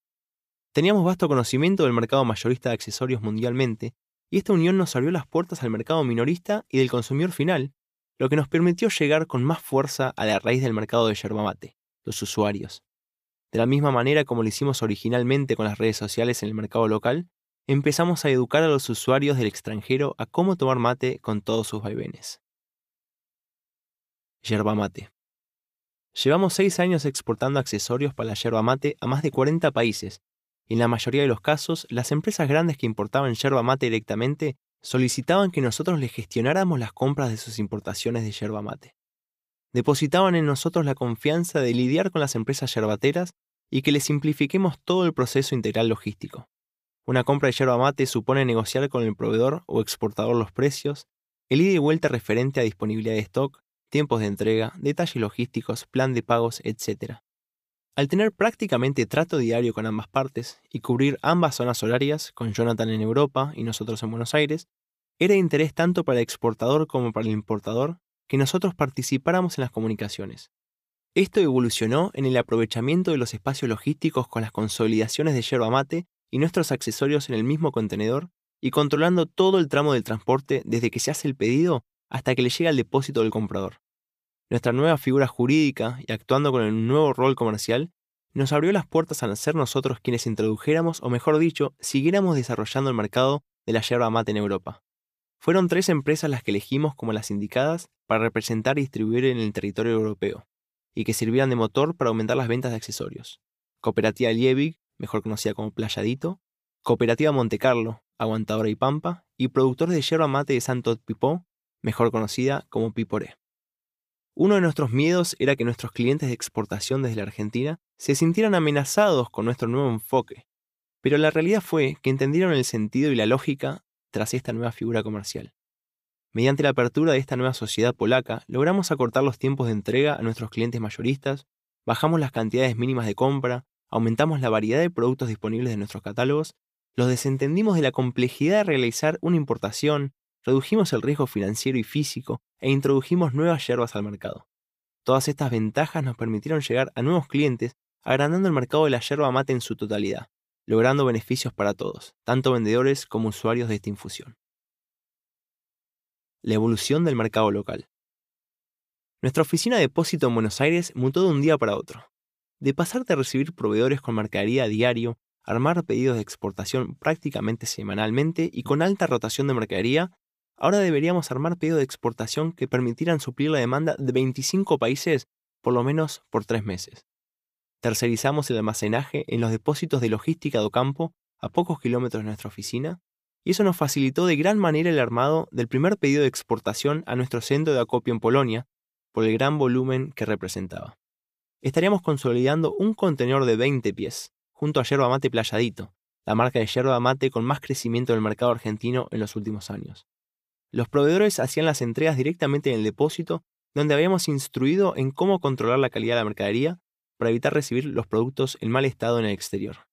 Teníamos vasto conocimiento del mercado mayorista de accesorios mundialmente y esta unión nos abrió las puertas al mercado minorista y del consumidor final, lo que nos permitió llegar con más fuerza a la raíz del mercado de yerba mate, los usuarios. De la misma manera como lo hicimos originalmente con las redes sociales en el mercado local, empezamos a educar a los usuarios del extranjero a cómo tomar mate con todos sus vaivenes. Yerba mate. Llevamos seis años exportando accesorios para la yerba mate a más de 40 países, y en la mayoría de los casos, las empresas grandes que importaban yerba mate directamente solicitaban que nosotros les gestionáramos las compras de sus importaciones de yerba mate. Depositaban en nosotros la confianza de lidiar con las empresas yerbateras y que les simplifiquemos todo el proceso integral logístico. Una compra de yerba mate supone negociar con el proveedor o exportador los precios, el ida y vuelta referente a disponibilidad de stock, tiempos de entrega, detalles logísticos, plan de pagos, etc. Al tener prácticamente trato diario con ambas partes y cubrir ambas zonas horarias, con Jonathan en Europa y nosotros en Buenos Aires, era de interés tanto para el exportador como para el importador que nosotros participáramos en las comunicaciones. Esto evolucionó en el aprovechamiento de los espacios logísticos con las consolidaciones de yerba mate y nuestros accesorios en el mismo contenedor y controlando todo el tramo del transporte desde que se hace el pedido hasta que le llega al depósito del comprador. Nuestra nueva figura jurídica y actuando con el nuevo rol comercial nos abrió las puertas a ser nosotros quienes introdujéramos, o mejor dicho, siguiéramos desarrollando el mercado de la yerba mate en Europa. Fueron tres empresas las que elegimos como las indicadas para representar y distribuir en el territorio europeo, y que sirvieran de motor para aumentar las ventas de accesorios. Cooperativa Liebig, mejor conocida como Playadito, Cooperativa Montecarlo, Aguantadora y Pampa, y productores de yerba mate de Santo Pipó, mejor conocida como Piporé. Uno de nuestros miedos era que nuestros clientes de exportación desde la Argentina se sintieran amenazados con nuestro nuevo enfoque, pero la realidad fue que entendieron el sentido y la lógica tras esta nueva figura comercial. Mediante la apertura de esta nueva sociedad polaca, logramos acortar los tiempos de entrega a nuestros clientes mayoristas, bajamos las cantidades mínimas de compra, aumentamos la variedad de productos disponibles de nuestros catálogos, los desentendimos de la complejidad de realizar una importación, redujimos el riesgo financiero y físico e introdujimos nuevas hierbas al mercado. Todas estas ventajas nos permitieron llegar a nuevos clientes, agrandando el mercado de la yerba mate en su totalidad, logrando beneficios para todos, tanto vendedores como usuarios de esta infusión la evolución del mercado local. Nuestra oficina de depósito en Buenos Aires mutó de un día para otro. De pasar de recibir proveedores con mercadería a diario, armar pedidos de exportación prácticamente semanalmente y con alta rotación de mercadería, ahora deberíamos armar pedidos de exportación que permitieran suplir la demanda de 25 países por lo menos por tres meses. Tercerizamos el almacenaje en los depósitos de logística de campo a pocos kilómetros de nuestra oficina y eso nos facilitó de gran manera el armado del primer pedido de exportación a nuestro centro de acopio en Polonia, por el gran volumen que representaba. Estaríamos consolidando un contenedor de 20 pies, junto a Yerba Mate Playadito, la marca de yerba mate con más crecimiento en el mercado argentino en los últimos años. Los proveedores hacían las entregas directamente en el depósito, donde habíamos instruido en cómo controlar la calidad de la mercadería para evitar recibir los productos en mal estado en el exterior.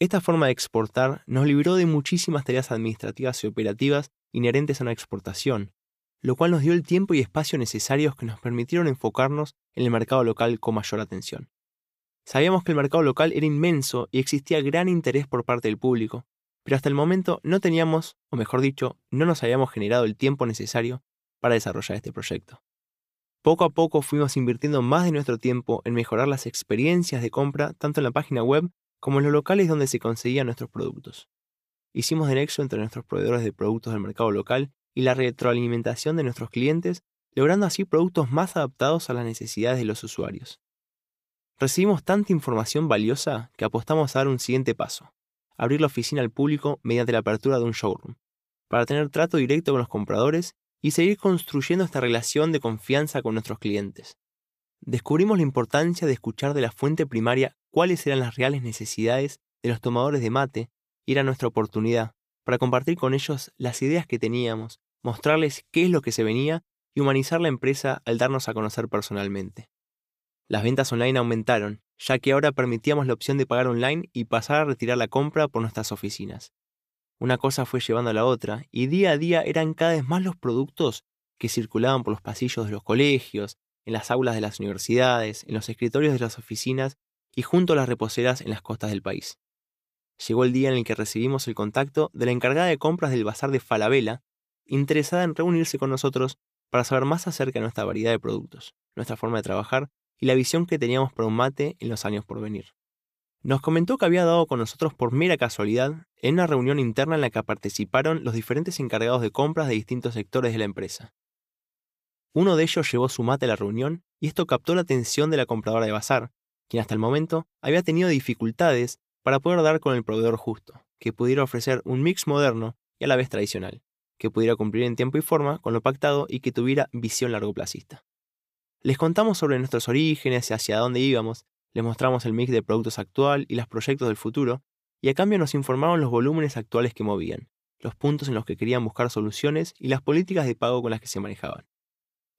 Esta forma de exportar nos libró de muchísimas tareas administrativas y operativas inherentes a una exportación, lo cual nos dio el tiempo y espacio necesarios que nos permitieron enfocarnos en el mercado local con mayor atención. Sabíamos que el mercado local era inmenso y existía gran interés por parte del público, pero hasta el momento no teníamos, o mejor dicho, no nos habíamos generado el tiempo necesario para desarrollar este proyecto. Poco a poco fuimos invirtiendo más de nuestro tiempo en mejorar las experiencias de compra tanto en la página web como en los locales donde se conseguían nuestros productos. Hicimos de nexo entre nuestros proveedores de productos del mercado local y la retroalimentación de nuestros clientes, logrando así productos más adaptados a las necesidades de los usuarios. Recibimos tanta información valiosa que apostamos a dar un siguiente paso, abrir la oficina al público mediante la apertura de un showroom, para tener trato directo con los compradores y seguir construyendo esta relación de confianza con nuestros clientes. Descubrimos la importancia de escuchar de la fuente primaria cuáles eran las reales necesidades de los tomadores de mate y era nuestra oportunidad para compartir con ellos las ideas que teníamos, mostrarles qué es lo que se venía y humanizar la empresa al darnos a conocer personalmente. Las ventas online aumentaron, ya que ahora permitíamos la opción de pagar online y pasar a retirar la compra por nuestras oficinas. Una cosa fue llevando a la otra, y día a día eran cada vez más los productos que circulaban por los pasillos de los colegios, en las aulas de las universidades, en los escritorios de las oficinas y junto a las reposeras en las costas del país. Llegó el día en el que recibimos el contacto de la encargada de compras del bazar de Falabella, interesada en reunirse con nosotros para saber más acerca de nuestra variedad de productos, nuestra forma de trabajar y la visión que teníamos por un mate en los años por venir. Nos comentó que había dado con nosotros por mera casualidad en una reunión interna en la que participaron los diferentes encargados de compras de distintos sectores de la empresa. Uno de ellos llevó su mate a la reunión y esto captó la atención de la compradora de bazar, quien hasta el momento había tenido dificultades para poder dar con el proveedor justo, que pudiera ofrecer un mix moderno y a la vez tradicional, que pudiera cumplir en tiempo y forma con lo pactado y que tuviera visión largoplacista. Les contamos sobre nuestros orígenes y hacia dónde íbamos, les mostramos el mix de productos actual y los proyectos del futuro, y a cambio nos informaron los volúmenes actuales que movían, los puntos en los que querían buscar soluciones y las políticas de pago con las que se manejaban.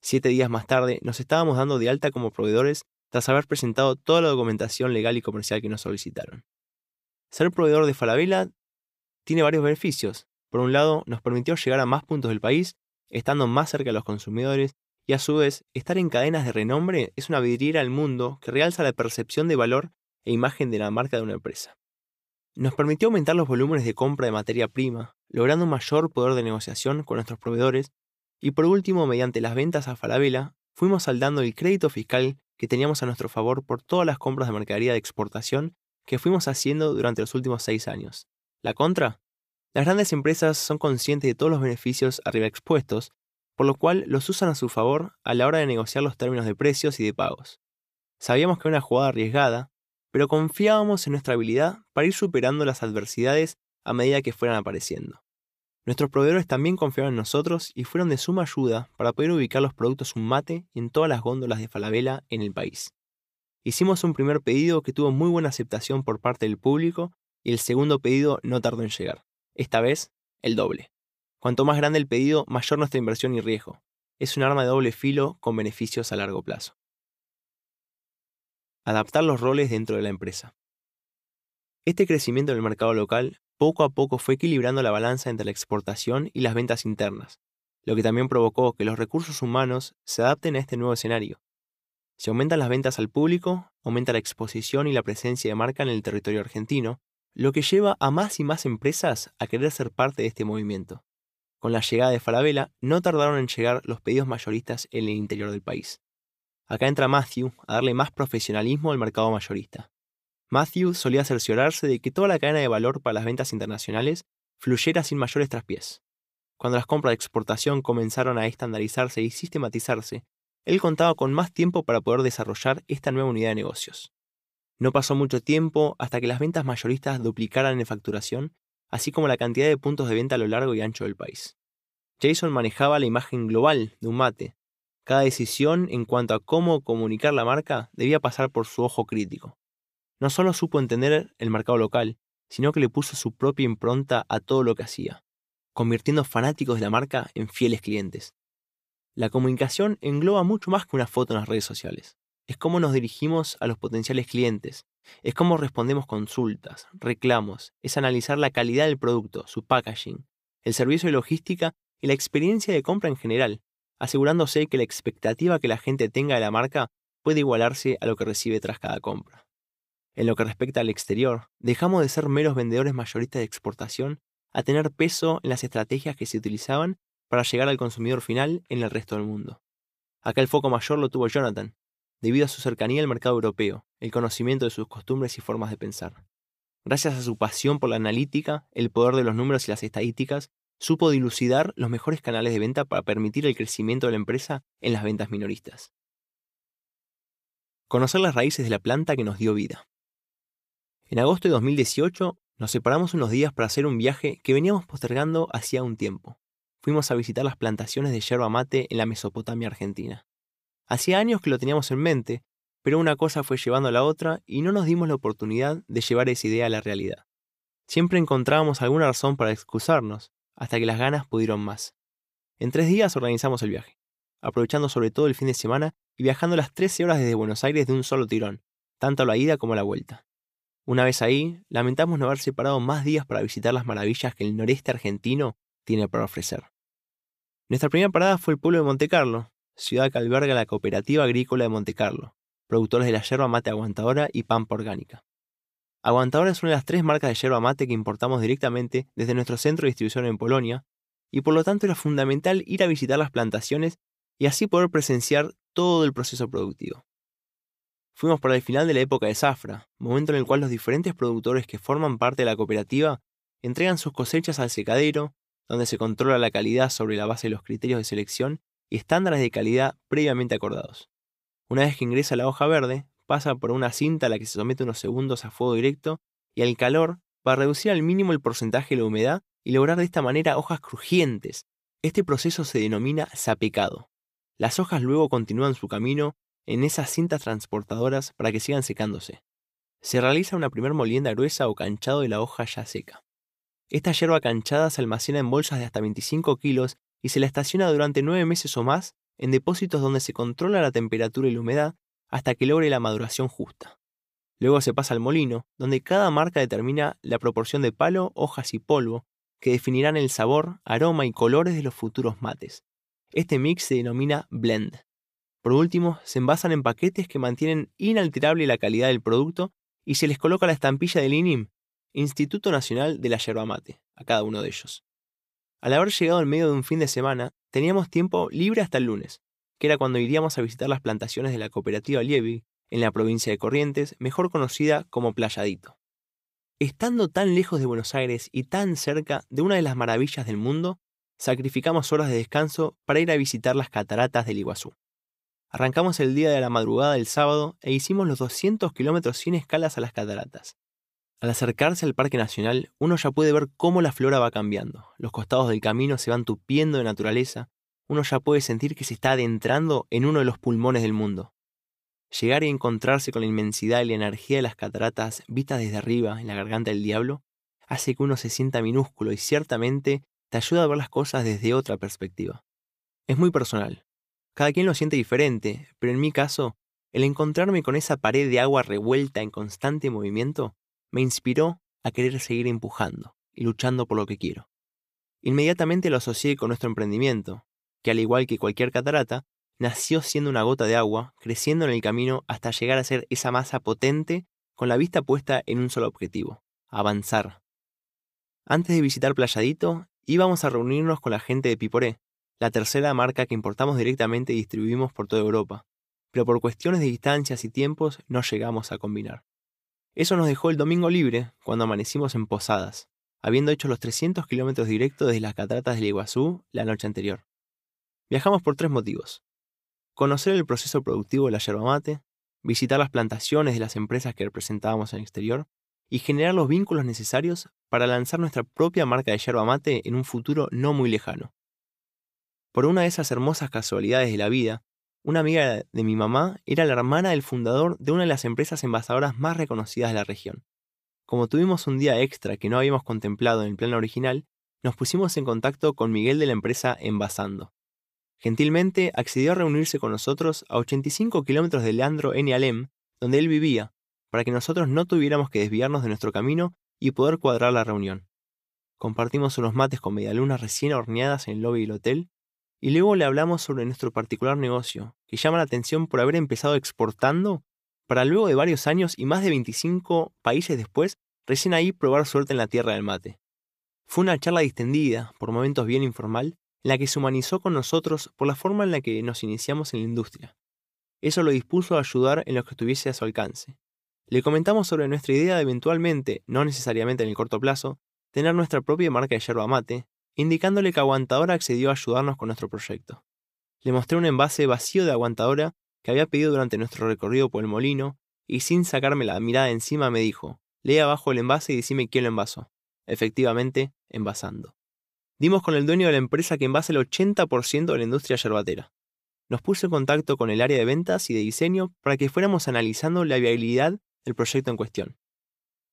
Siete días más tarde nos estábamos dando de alta como proveedores tras haber presentado toda la documentación legal y comercial que nos solicitaron. Ser proveedor de Falabella tiene varios beneficios. Por un lado, nos permitió llegar a más puntos del país, estando más cerca de los consumidores y a su vez, estar en cadenas de renombre es una vidriera al mundo que realza la percepción de valor e imagen de la marca de una empresa. Nos permitió aumentar los volúmenes de compra de materia prima, logrando un mayor poder de negociación con nuestros proveedores, y por último, mediante las ventas a Falabella, fuimos saldando el crédito fiscal que teníamos a nuestro favor por todas las compras de mercadería de exportación que fuimos haciendo durante los últimos seis años. ¿La contra? Las grandes empresas son conscientes de todos los beneficios arriba expuestos por lo cual los usan a su favor a la hora de negociar los términos de precios y de pagos. Sabíamos que era una jugada arriesgada, pero confiábamos en nuestra habilidad para ir superando las adversidades a medida que fueran apareciendo. Nuestros proveedores también confiaban en nosotros y fueron de suma ayuda para poder ubicar los productos un mate en todas las góndolas de Falabella en el país. Hicimos un primer pedido que tuvo muy buena aceptación por parte del público y el segundo pedido no tardó en llegar. Esta vez, el doble. Cuanto más grande el pedido, mayor nuestra inversión y riesgo. Es un arma de doble filo con beneficios a largo plazo. Adaptar los roles dentro de la empresa. Este crecimiento en el mercado local poco a poco fue equilibrando la balanza entre la exportación y las ventas internas, lo que también provocó que los recursos humanos se adapten a este nuevo escenario. Si aumentan las ventas al público, aumenta la exposición y la presencia de marca en el territorio argentino, lo que lleva a más y más empresas a querer ser parte de este movimiento. Con la llegada de Falabella, no tardaron en llegar los pedidos mayoristas en el interior del país. Acá entra Matthew a darle más profesionalismo al mercado mayorista. Matthew solía cerciorarse de que toda la cadena de valor para las ventas internacionales fluyera sin mayores traspiés. Cuando las compras de exportación comenzaron a estandarizarse y sistematizarse, él contaba con más tiempo para poder desarrollar esta nueva unidad de negocios. No pasó mucho tiempo hasta que las ventas mayoristas duplicaran en facturación así como la cantidad de puntos de venta a lo largo y ancho del país. Jason manejaba la imagen global de un mate. Cada decisión en cuanto a cómo comunicar la marca debía pasar por su ojo crítico. No solo supo entender el mercado local, sino que le puso su propia impronta a todo lo que hacía, convirtiendo fanáticos de la marca en fieles clientes. La comunicación engloba mucho más que una foto en las redes sociales. Es cómo nos dirigimos a los potenciales clientes, es cómo respondemos consultas, reclamos, es analizar la calidad del producto, su packaging, el servicio de logística y la experiencia de compra en general, asegurándose que la expectativa que la gente tenga de la marca puede igualarse a lo que recibe tras cada compra. En lo que respecta al exterior, dejamos de ser meros vendedores mayoristas de exportación a tener peso en las estrategias que se utilizaban para llegar al consumidor final en el resto del mundo. Acá el foco mayor lo tuvo Jonathan, debido a su cercanía al mercado europeo, el conocimiento de sus costumbres y formas de pensar. Gracias a su pasión por la analítica, el poder de los números y las estadísticas, supo dilucidar los mejores canales de venta para permitir el crecimiento de la empresa en las ventas minoristas. Conocer las raíces de la planta que nos dio vida. En agosto de 2018 nos separamos unos días para hacer un viaje que veníamos postergando hacía un tiempo. Fuimos a visitar las plantaciones de yerba mate en la Mesopotamia argentina. Hacía años que lo teníamos en mente, pero una cosa fue llevando a la otra y no nos dimos la oportunidad de llevar esa idea a la realidad. Siempre encontrábamos alguna razón para excusarnos, hasta que las ganas pudieron más. En tres días organizamos el viaje, aprovechando sobre todo el fin de semana y viajando las 13 horas desde Buenos Aires de un solo tirón, tanto a la ida como a la vuelta. Una vez ahí, lamentamos no haber separado más días para visitar las maravillas que el noreste argentino tiene para ofrecer. Nuestra primera parada fue el pueblo de Montecarlo, ciudad que alberga la Cooperativa Agrícola de Montecarlo, productores de la yerba mate aguantadora y pampa orgánica. Aguantadora es una de las tres marcas de yerba mate que importamos directamente desde nuestro centro de distribución en Polonia, y por lo tanto era fundamental ir a visitar las plantaciones y así poder presenciar todo el proceso productivo. Fuimos para el final de la época de zafra, momento en el cual los diferentes productores que forman parte de la cooperativa entregan sus cosechas al secadero, donde se controla la calidad sobre la base de los criterios de selección y estándares de calidad previamente acordados. Una vez que ingresa la hoja verde, pasa por una cinta a la que se somete unos segundos a fuego directo y al calor para reducir al mínimo el porcentaje de la humedad y lograr de esta manera hojas crujientes. Este proceso se denomina sapecado. Las hojas luego continúan su camino en esas cintas transportadoras para que sigan secándose. Se realiza una primer molienda gruesa o canchado de la hoja ya seca. Esta hierba canchada se almacena en bolsas de hasta 25 kilos y se la estaciona durante 9 meses o más en depósitos donde se controla la temperatura y la humedad hasta que logre la maduración justa. Luego se pasa al molino, donde cada marca determina la proporción de palo, hojas y polvo, que definirán el sabor, aroma y colores de los futuros mates. Este mix se denomina blend. Por último, se envasan en paquetes que mantienen inalterable la calidad del producto y se les coloca la estampilla del INIM, Instituto Nacional de la Yerba Mate, a cada uno de ellos. Al haber llegado en medio de un fin de semana, teníamos tiempo libre hasta el lunes, que era cuando iríamos a visitar las plantaciones de la cooperativa Liebig, en la provincia de Corrientes, mejor conocida como Playadito. Estando tan lejos de Buenos Aires y tan cerca de una de las maravillas del mundo, sacrificamos horas de descanso para ir a visitar las cataratas del Iguazú. Arrancamos el día de la madrugada del sábado e hicimos los 200 kilómetros sin escalas a las cataratas. Al acercarse al Parque Nacional, uno ya puede ver cómo la flora va cambiando. Los costados del camino se van tupiendo de naturaleza uno ya puede sentir que se está adentrando en uno de los pulmones del mundo. Llegar y encontrarse con la inmensidad y la energía de las cataratas vistas desde arriba en la garganta del diablo hace que uno se sienta minúsculo y ciertamente te ayuda a ver las cosas desde otra perspectiva. Es muy personal. Cada quien lo siente diferente, pero en mi caso, el encontrarme con esa pared de agua revuelta en constante movimiento me inspiró a querer seguir empujando y luchando por lo que quiero. Inmediatamente lo asocié con nuestro emprendimiento, que al igual que cualquier catarata, nació siendo una gota de agua, creciendo en el camino hasta llegar a ser esa masa potente con la vista puesta en un solo objetivo, avanzar. Antes de visitar Playadito, íbamos a reunirnos con la gente de Piporé, la tercera marca que importamos directamente y distribuimos por toda Europa, pero por cuestiones de distancias y tiempos no llegamos a combinar. Eso nos dejó el domingo libre cuando amanecimos en Posadas, habiendo hecho los 300 kilómetros directos desde las cataratas del Iguazú la noche anterior. Viajamos por tres motivos. Conocer el proceso productivo de la yerba mate, visitar las plantaciones de las empresas que representábamos en el exterior y generar los vínculos necesarios para lanzar nuestra propia marca de yerba mate en un futuro no muy lejano. Por una de esas hermosas casualidades de la vida, una amiga de mi mamá era la hermana del fundador de una de las empresas envasadoras más reconocidas de la región. Como tuvimos un día extra que no habíamos contemplado en el plan original, nos pusimos en contacto con Miguel de la empresa Envasando. Gentilmente accedió a reunirse con nosotros a 85 kilómetros de Leandro N. Alem, donde él vivía, para que nosotros no tuviéramos que desviarnos de nuestro camino y poder cuadrar la reunión. Compartimos unos mates con medialunas recién horneadas en el lobby del hotel y luego le hablamos sobre nuestro particular negocio, que llama la atención por haber empezado exportando, para luego de varios años y más de 25 países después, recién ahí probar suerte en la tierra del mate. Fue una charla distendida, por momentos bien informal, en la que se humanizó con nosotros por la forma en la que nos iniciamos en la industria. Eso lo dispuso a ayudar en lo que estuviese a su alcance. Le comentamos sobre nuestra idea de eventualmente, no necesariamente en el corto plazo, tener nuestra propia marca de yerba mate, indicándole que Aguantadora accedió a ayudarnos con nuestro proyecto. Le mostré un envase vacío de Aguantadora que había pedido durante nuestro recorrido por el molino, y sin sacarme la mirada encima me dijo, lee abajo el envase y decime quién lo envasó. Efectivamente, envasando. Dimos con el dueño de la empresa que envasa el 80% de la industria yerbatera. Nos puso en contacto con el área de ventas y de diseño para que fuéramos analizando la viabilidad del proyecto en cuestión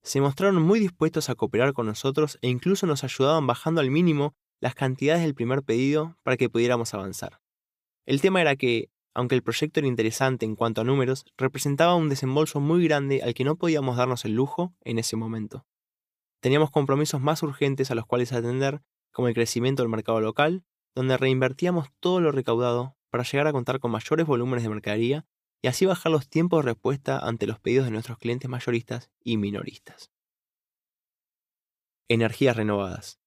se mostraron muy dispuestos a cooperar con nosotros e incluso nos ayudaban bajando al mínimo las cantidades del primer pedido para que pudiéramos avanzar. El tema era que, aunque el proyecto era interesante en cuanto a números, representaba un desembolso muy grande al que no podíamos darnos el lujo en ese momento. Teníamos compromisos más urgentes a los cuales atender, como el crecimiento del mercado local, donde reinvertíamos todo lo recaudado para llegar a contar con mayores volúmenes de mercadería y así bajar los tiempos de respuesta ante los pedidos de nuestros clientes mayoristas y minoristas. Energías renovadas.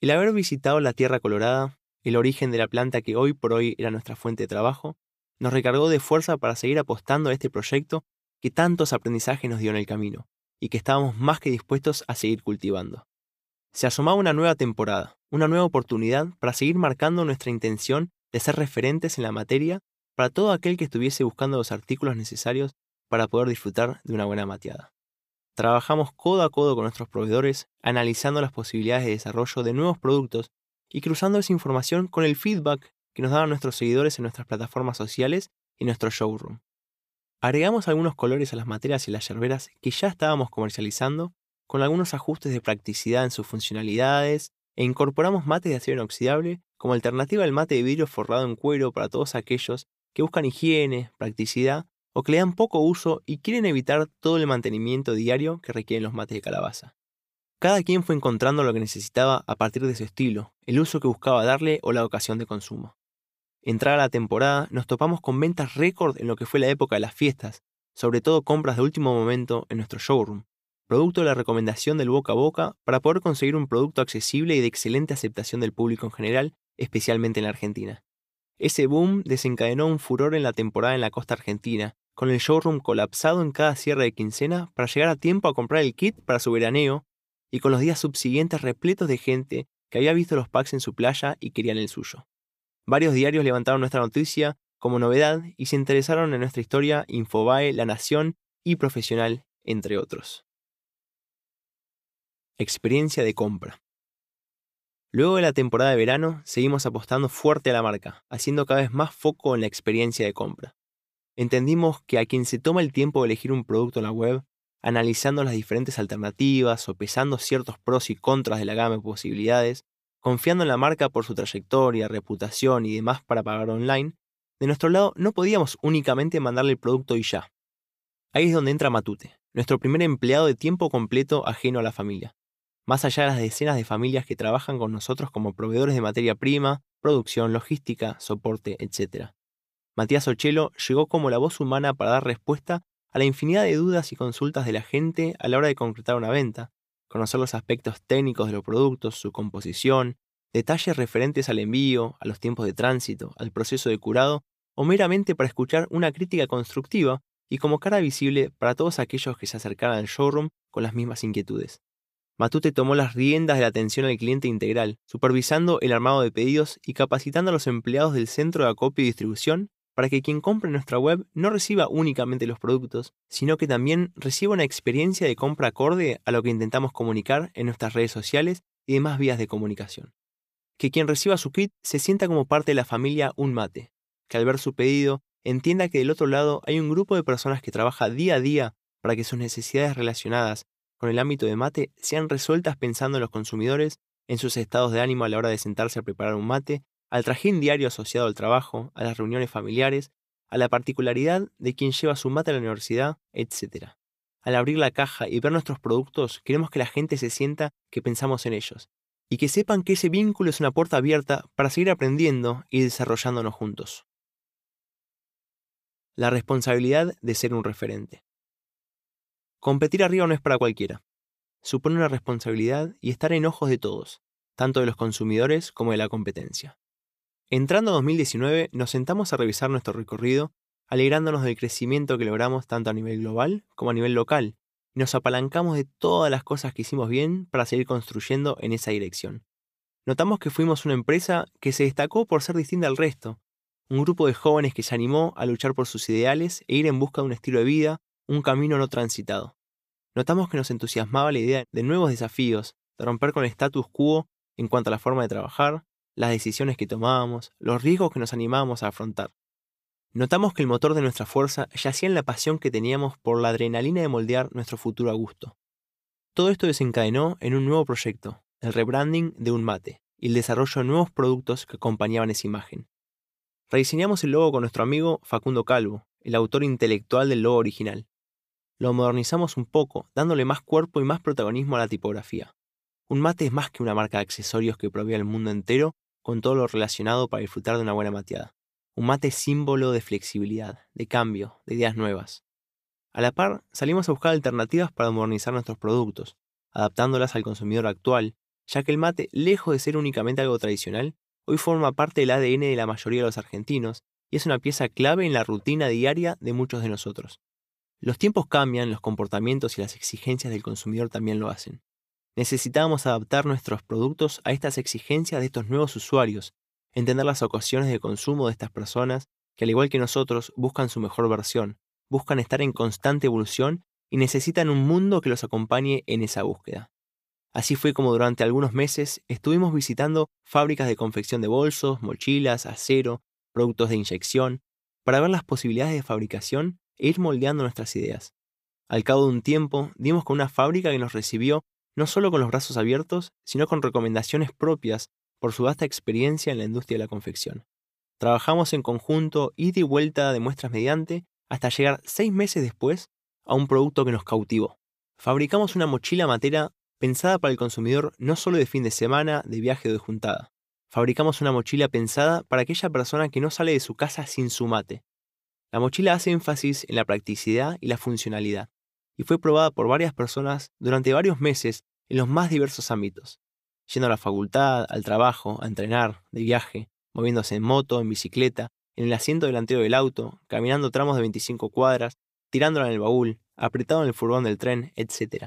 El haber visitado la Tierra Colorada, el origen de la planta que hoy por hoy era nuestra fuente de trabajo, nos recargó de fuerza para seguir apostando a este proyecto que tantos aprendizajes nos dio en el camino y que estábamos más que dispuestos a seguir cultivando. Se asomaba una nueva temporada, una nueva oportunidad para seguir marcando nuestra intención de ser referentes en la materia para todo aquel que estuviese buscando los artículos necesarios para poder disfrutar de una buena mateada. Trabajamos codo a codo con nuestros proveedores, analizando las posibilidades de desarrollo de nuevos productos y cruzando esa información con el feedback que nos daban nuestros seguidores en nuestras plataformas sociales y nuestro showroom. Agregamos algunos colores a las materias y las yerberas que ya estábamos comercializando, con algunos ajustes de practicidad en sus funcionalidades, e incorporamos mates de acero inoxidable como alternativa al mate de vidrio forrado en cuero para todos aquellos que buscan higiene, practicidad o que le dan poco uso y quieren evitar todo el mantenimiento diario que requieren los mates de calabaza. Cada quien fue encontrando lo que necesitaba a partir de su estilo, el uso que buscaba darle o la ocasión de consumo. Entrada la temporada, nos topamos con ventas récord en lo que fue la época de las fiestas, sobre todo compras de último momento en nuestro showroom, producto de la recomendación del boca a boca para poder conseguir un producto accesible y de excelente aceptación del público en general, especialmente en la Argentina. Ese boom desencadenó un furor en la temporada en la costa argentina, con el showroom colapsado en cada cierre de quincena para llegar a tiempo a comprar el kit para su veraneo, y con los días subsiguientes repletos de gente que había visto los packs en su playa y querían el suyo. Varios diarios levantaron nuestra noticia como novedad y se interesaron en nuestra historia Infobae, La Nación y Profesional, entre otros. Experiencia de compra. Luego de la temporada de verano, seguimos apostando fuerte a la marca, haciendo cada vez más foco en la experiencia de compra. Entendimos que a quien se toma el tiempo de elegir un producto en la web, analizando las diferentes alternativas o pesando ciertos pros y contras de la gama de posibilidades, confiando en la marca por su trayectoria, reputación y demás para pagar online, de nuestro lado no podíamos únicamente mandarle el producto y ya. Ahí es donde entra Matute, nuestro primer empleado de tiempo completo ajeno a la familia más allá de las decenas de familias que trabajan con nosotros como proveedores de materia prima, producción, logística, soporte, etc. Matías Ochelo llegó como la voz humana para dar respuesta a la infinidad de dudas y consultas de la gente a la hora de concretar una venta, conocer los aspectos técnicos de los productos, su composición, detalles referentes al envío, a los tiempos de tránsito, al proceso de curado, o meramente para escuchar una crítica constructiva y como cara visible para todos aquellos que se acercaran al showroom con las mismas inquietudes. Matute tomó las riendas de la atención al cliente integral, supervisando el armado de pedidos y capacitando a los empleados del centro de acopio y distribución para que quien compre nuestra web no reciba únicamente los productos, sino que también reciba una experiencia de compra acorde a lo que intentamos comunicar en nuestras redes sociales y demás vías de comunicación. Que quien reciba su kit se sienta como parte de la familia Un Mate, que al ver su pedido entienda que del otro lado hay un grupo de personas que trabaja día a día para que sus necesidades relacionadas con el ámbito de mate sean resueltas pensando en los consumidores, en sus estados de ánimo a la hora de sentarse a preparar un mate al trajín diario asociado al trabajo, a las reuniones familiares, a la particularidad de quien lleva su mate a la universidad, etc. Al abrir la caja y ver nuestros productos, queremos que la gente se sienta que pensamos en ellos, y que sepan que ese vínculo es una puerta abierta para seguir aprendiendo y desarrollándonos juntos. La responsabilidad de ser un referente. Competir arriba no es para cualquiera. Supone una responsabilidad y estar en ojos de todos, tanto de los consumidores como de la competencia. Entrando a 2019, nos sentamos a revisar nuestro recorrido, alegrándonos del crecimiento que logramos tanto a nivel global como a nivel local, y nos apalancamos de todas las cosas que hicimos bien para seguir construyendo en esa dirección. Notamos que fuimos una empresa que se destacó por ser distinta al resto, un grupo de jóvenes que se animó a luchar por sus ideales e ir en busca de un estilo de vida, un camino no transitado. Notamos que nos entusiasmaba la idea de nuevos desafíos, de romper con el status quo en cuanto a la forma de trabajar, las decisiones que tomábamos, los riesgos que nos animábamos a afrontar. Notamos que el motor de nuestra fuerza yacía en la pasión que teníamos por la adrenalina de moldear nuestro futuro a gusto. Todo esto desencadenó en un nuevo proyecto, el rebranding de un mate y el desarrollo de nuevos productos que acompañaban esa imagen. Rediseñamos el logo con nuestro amigo Facundo Calvo, el autor intelectual del logo original. Lo modernizamos un poco, dándole más cuerpo y más protagonismo a la tipografía. Un mate es más que una marca de accesorios que provee al mundo entero con todo lo relacionado para disfrutar de una buena mateada. Un mate es símbolo de flexibilidad, de cambio, de ideas nuevas. A la par, salimos a buscar alternativas para modernizar nuestros productos, adaptándolas al consumidor actual, ya que el mate, lejos de ser únicamente algo tradicional, hoy forma parte del ADN de la mayoría de los argentinos y es una pieza clave en la rutina diaria de muchos de nosotros. Los tiempos cambian, los comportamientos y las exigencias del consumidor también lo hacen. Necesitamos adaptar nuestros productos a estas exigencias de estos nuevos usuarios, entender las ocasiones de consumo de estas personas que al igual que nosotros buscan su mejor versión, buscan estar en constante evolución y necesitan un mundo que los acompañe en esa búsqueda. Así fue como durante algunos meses estuvimos visitando fábricas de confección de bolsos, mochilas, acero, productos de inyección, para ver las posibilidades de fabricación e ir moldeando nuestras ideas. Al cabo de un tiempo, dimos con una fábrica que nos recibió no solo con los brazos abiertos, sino con recomendaciones propias por su vasta experiencia en la industria de la confección. Trabajamos en conjunto ida y vuelta de muestras mediante hasta llegar seis meses después a un producto que nos cautivó. Fabricamos una mochila matera pensada para el consumidor no solo de fin de semana, de viaje o de juntada. Fabricamos una mochila pensada para aquella persona que no sale de su casa sin su mate. La mochila hace énfasis en la practicidad y la funcionalidad y fue probada por varias personas durante varios meses en los más diversos ámbitos, yendo a la facultad, al trabajo, a entrenar, de viaje, moviéndose en moto, en bicicleta, en el asiento delantero del auto, caminando tramos de 25 cuadras, tirándola en el baúl, apretado en el furgón del tren, etc.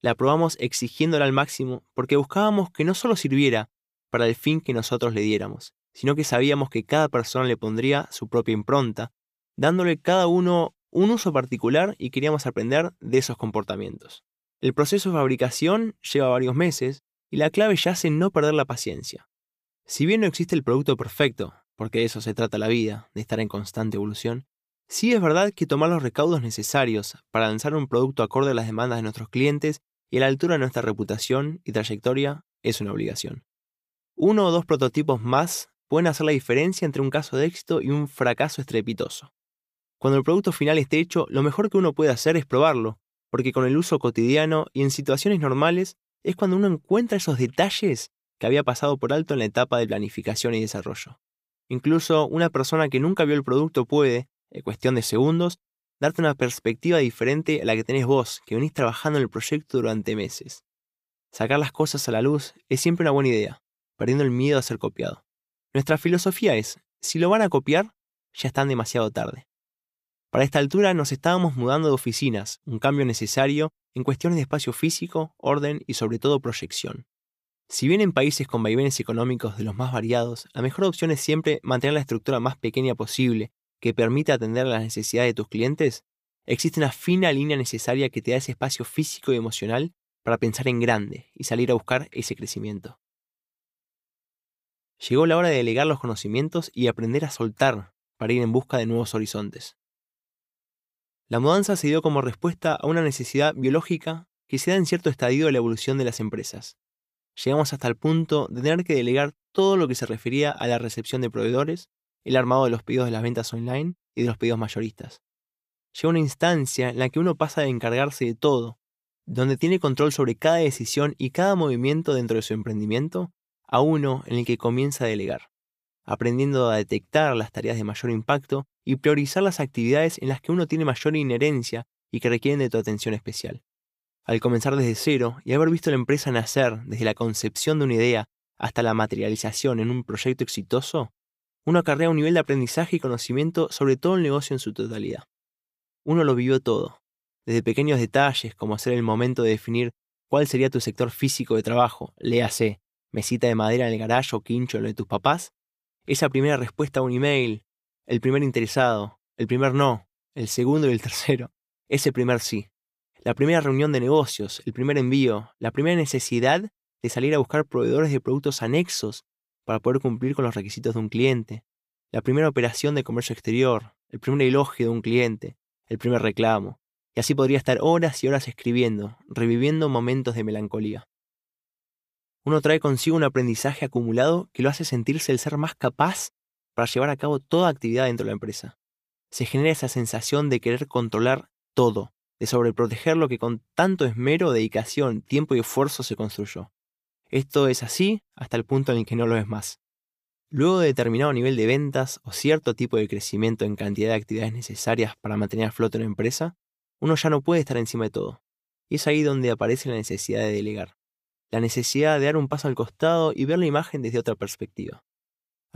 La probamos exigiéndola al máximo porque buscábamos que no solo sirviera para el fin que nosotros le diéramos, sino que sabíamos que cada persona le pondría su propia impronta, dándole cada uno un uso particular y queríamos aprender de esos comportamientos. El proceso de fabricación lleva varios meses y la clave yace en no perder la paciencia. Si bien no existe el producto perfecto, porque de eso se trata la vida, de estar en constante evolución, sí es verdad que tomar los recaudos necesarios para lanzar un producto acorde a las demandas de nuestros clientes y a la altura de nuestra reputación y trayectoria es una obligación. Uno o dos prototipos más pueden hacer la diferencia entre un caso de éxito y un fracaso estrepitoso. Cuando el producto final esté hecho, lo mejor que uno puede hacer es probarlo, porque con el uso cotidiano y en situaciones normales es cuando uno encuentra esos detalles que había pasado por alto en la etapa de planificación y desarrollo. Incluso una persona que nunca vio el producto puede, en cuestión de segundos, darte una perspectiva diferente a la que tenés vos, que venís trabajando en el proyecto durante meses. Sacar las cosas a la luz es siempre una buena idea, perdiendo el miedo a ser copiado. Nuestra filosofía es, si lo van a copiar, ya están demasiado tarde. Para esta altura nos estábamos mudando de oficinas, un cambio necesario en cuestiones de espacio físico, orden y sobre todo proyección. Si bien en países con vaivenes económicos de los más variados, la mejor opción es siempre mantener la estructura más pequeña posible que permite atender a las necesidades de tus clientes, existe una fina línea necesaria que te da ese espacio físico y emocional para pensar en grande y salir a buscar ese crecimiento. Llegó la hora de delegar los conocimientos y aprender a soltar para ir en busca de nuevos horizontes. La mudanza se dio como respuesta a una necesidad biológica que se da en cierto estadio de la evolución de las empresas. Llegamos hasta el punto de tener que delegar todo lo que se refería a la recepción de proveedores, el armado de los pedidos de las ventas online y de los pedidos mayoristas. Llega una instancia en la que uno pasa de encargarse de todo, donde tiene control sobre cada decisión y cada movimiento dentro de su emprendimiento, a uno en el que comienza a delegar, aprendiendo a detectar las tareas de mayor impacto y priorizar las actividades en las que uno tiene mayor inherencia y que requieren de tu atención especial. Al comenzar desde cero y haber visto la empresa nacer desde la concepción de una idea hasta la materialización en un proyecto exitoso, uno acarrea un nivel de aprendizaje y conocimiento sobre todo el negocio en su totalidad. Uno lo vivió todo, desde pequeños detalles como hacer el momento de definir cuál sería tu sector físico de trabajo, léase, mesita de madera en el garaje o quincho en lo de tus papás, esa primera respuesta a un email, el primer interesado, el primer no, el segundo y el tercero, ese primer sí, la primera reunión de negocios, el primer envío, la primera necesidad de salir a buscar proveedores de productos anexos para poder cumplir con los requisitos de un cliente, la primera operación de comercio exterior, el primer elogio de un cliente, el primer reclamo, y así podría estar horas y horas escribiendo, reviviendo momentos de melancolía. Uno trae consigo un aprendizaje acumulado que lo hace sentirse el ser más capaz para llevar a cabo toda actividad dentro de la empresa. Se genera esa sensación de querer controlar todo, de sobreproteger lo que con tanto esmero, dedicación, tiempo y esfuerzo se construyó. Esto es así hasta el punto en el que no lo es más. Luego de determinado nivel de ventas o cierto tipo de crecimiento en cantidad de actividades necesarias para mantener a flote una empresa, uno ya no puede estar encima de todo. Y es ahí donde aparece la necesidad de delegar la necesidad de dar un paso al costado y ver la imagen desde otra perspectiva.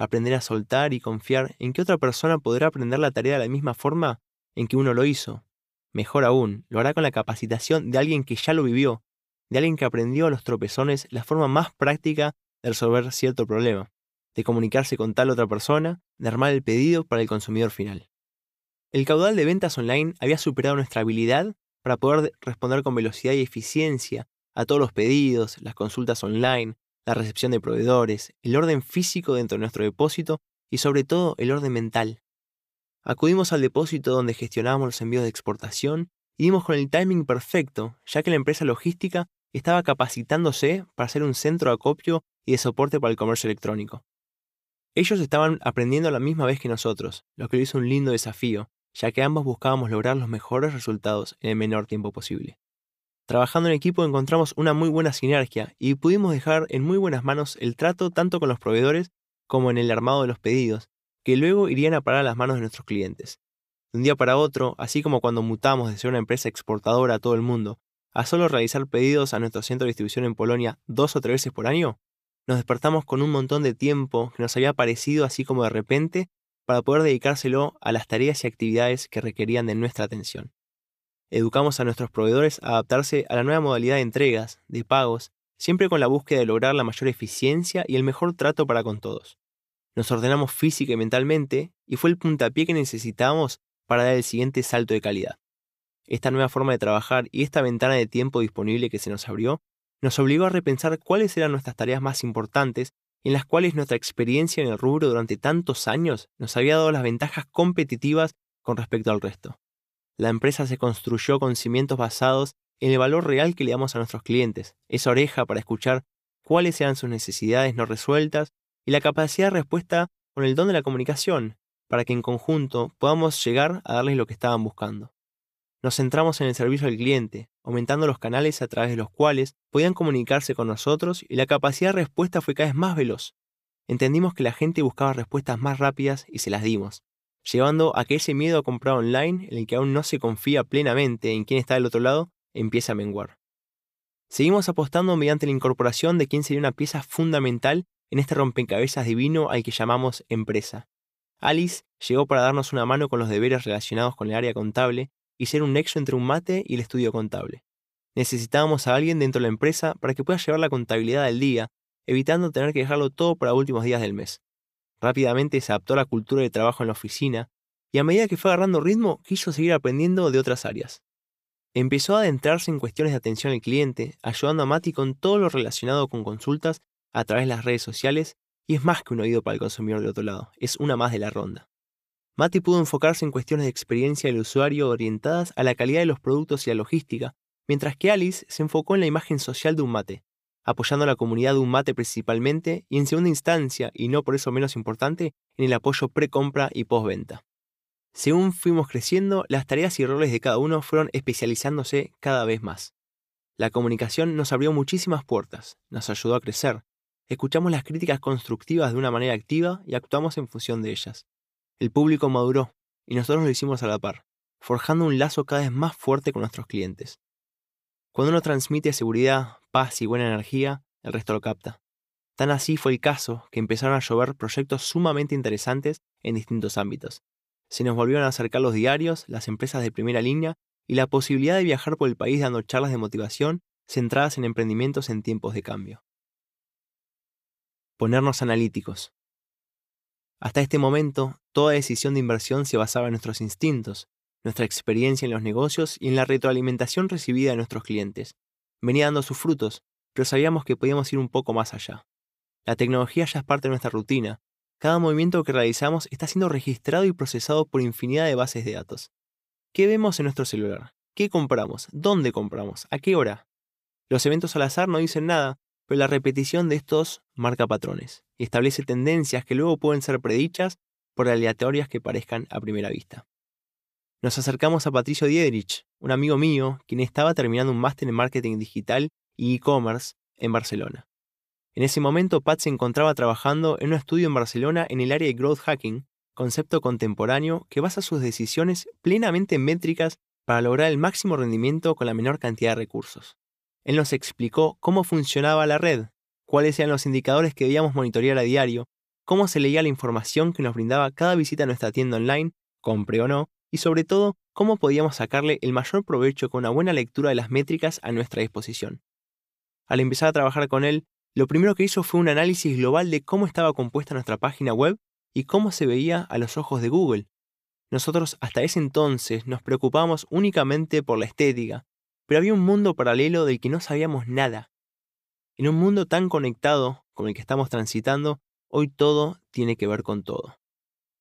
Aprender a soltar y confiar en que otra persona podrá aprender la tarea de la misma forma en que uno lo hizo. Mejor aún, lo hará con la capacitación de alguien que ya lo vivió, de alguien que aprendió a los tropezones la forma más práctica de resolver cierto problema, de comunicarse con tal otra persona, de armar el pedido para el consumidor final. El caudal de ventas online había superado nuestra habilidad para poder responder con velocidad y eficiencia a todos los pedidos, las consultas online, la recepción de proveedores, el orden físico dentro de nuestro depósito y sobre todo el orden mental. Acudimos al depósito donde gestionábamos los envíos de exportación y dimos con el timing perfecto, ya que la empresa logística estaba capacitándose para ser un centro de acopio y de soporte para el comercio electrónico. Ellos estaban aprendiendo a la misma vez que nosotros, lo que lo hizo un lindo desafío, ya que ambos buscábamos lograr los mejores resultados en el menor tiempo posible. Trabajando en equipo encontramos una muy buena sinergia y pudimos dejar en muy buenas manos el trato tanto con los proveedores como en el armado de los pedidos, que luego irían a parar a las manos de nuestros clientes. De un día para otro, así como cuando mutamos de ser una empresa exportadora a todo el mundo, a solo realizar pedidos a nuestro centro de distribución en Polonia dos o tres veces por año, nos despertamos con un montón de tiempo que nos había aparecido así como de repente para poder dedicárselo a las tareas y actividades que requerían de nuestra atención. Educamos a nuestros proveedores a adaptarse a la nueva modalidad de entregas, de pagos, siempre con la búsqueda de lograr la mayor eficiencia y el mejor trato para con todos. Nos ordenamos física y mentalmente y fue el puntapié que necesitábamos para dar el siguiente salto de calidad. Esta nueva forma de trabajar y esta ventana de tiempo disponible que se nos abrió nos obligó a repensar cuáles eran nuestras tareas más importantes en las cuales nuestra experiencia en el rubro durante tantos años nos había dado las ventajas competitivas con respecto al resto. La empresa se construyó con cimientos basados en el valor real que le damos a nuestros clientes, esa oreja para escuchar cuáles eran sus necesidades no resueltas y la capacidad de respuesta con el don de la comunicación, para que en conjunto podamos llegar a darles lo que estaban buscando. Nos centramos en el servicio al cliente, aumentando los canales a través de los cuales podían comunicarse con nosotros y la capacidad de respuesta fue cada vez más veloz. Entendimos que la gente buscaba respuestas más rápidas y se las dimos llevando a que ese miedo a comprar online, en el que aún no se confía plenamente en quién está del otro lado, empiece a menguar. Seguimos apostando mediante la incorporación de quién sería una pieza fundamental en este rompecabezas divino al que llamamos empresa. Alice llegó para darnos una mano con los deberes relacionados con el área contable y ser un nexo entre un mate y el estudio contable. Necesitábamos a alguien dentro de la empresa para que pueda llevar la contabilidad del día, evitando tener que dejarlo todo para últimos días del mes. Rápidamente se adaptó a la cultura de trabajo en la oficina, y a medida que fue agarrando ritmo, quiso seguir aprendiendo de otras áreas. Empezó a adentrarse en cuestiones de atención al cliente, ayudando a Mati con todo lo relacionado con consultas a través de las redes sociales, y es más que un oído para el consumidor del otro lado, es una más de la ronda. Mati pudo enfocarse en cuestiones de experiencia del usuario orientadas a la calidad de los productos y la logística, mientras que Alice se enfocó en la imagen social de un mate, apoyando a la comunidad de un mate principalmente y en segunda instancia, y no por eso menos importante, en el apoyo pre-compra y postventa. Según fuimos creciendo, las tareas y roles de cada uno fueron especializándose cada vez más. La comunicación nos abrió muchísimas puertas, nos ayudó a crecer, escuchamos las críticas constructivas de una manera activa y actuamos en función de ellas. El público maduró y nosotros lo hicimos a la par, forjando un lazo cada vez más fuerte con nuestros clientes. Cuando uno transmite seguridad, paz y buena energía, el resto lo capta. Tan así fue el caso que empezaron a llover proyectos sumamente interesantes en distintos ámbitos. Se nos volvieron a acercar los diarios, las empresas de primera línea y la posibilidad de viajar por el país dando charlas de motivación centradas en emprendimientos en tiempos de cambio. Ponernos analíticos. Hasta este momento, toda decisión de inversión se basaba en nuestros instintos, nuestra experiencia en los negocios y en la retroalimentación recibida de nuestros clientes. Venía dando sus frutos, pero sabíamos que podíamos ir un poco más allá. La tecnología ya es parte de nuestra rutina. Cada movimiento que realizamos está siendo registrado y procesado por infinidad de bases de datos. ¿Qué vemos en nuestro celular? ¿Qué compramos? ¿Dónde compramos? ¿A qué hora? Los eventos al azar no dicen nada, pero la repetición de estos marca patrones y establece tendencias que luego pueden ser predichas por aleatorias que parezcan a primera vista. Nos acercamos a Patricio Diedrich, un amigo mío, quien estaba terminando un máster en marketing digital y e-commerce en Barcelona. En ese momento, Pat se encontraba trabajando en un estudio en Barcelona en el área de growth hacking, concepto contemporáneo que basa sus decisiones plenamente en métricas para lograr el máximo rendimiento con la menor cantidad de recursos. Él nos explicó cómo funcionaba la red, cuáles eran los indicadores que debíamos monitorear a diario, cómo se leía la información que nos brindaba cada visita a nuestra tienda online, compre o no, y sobre todo, cómo podíamos sacarle el mayor provecho con una buena lectura de las métricas a nuestra disposición. Al empezar a trabajar con él, lo primero que hizo fue un análisis global de cómo estaba compuesta nuestra página web y cómo se veía a los ojos de Google. Nosotros hasta ese entonces nos preocupábamos únicamente por la estética, pero había un mundo paralelo del que no sabíamos nada. En un mundo tan conectado como el que estamos transitando, hoy todo tiene que ver con todo.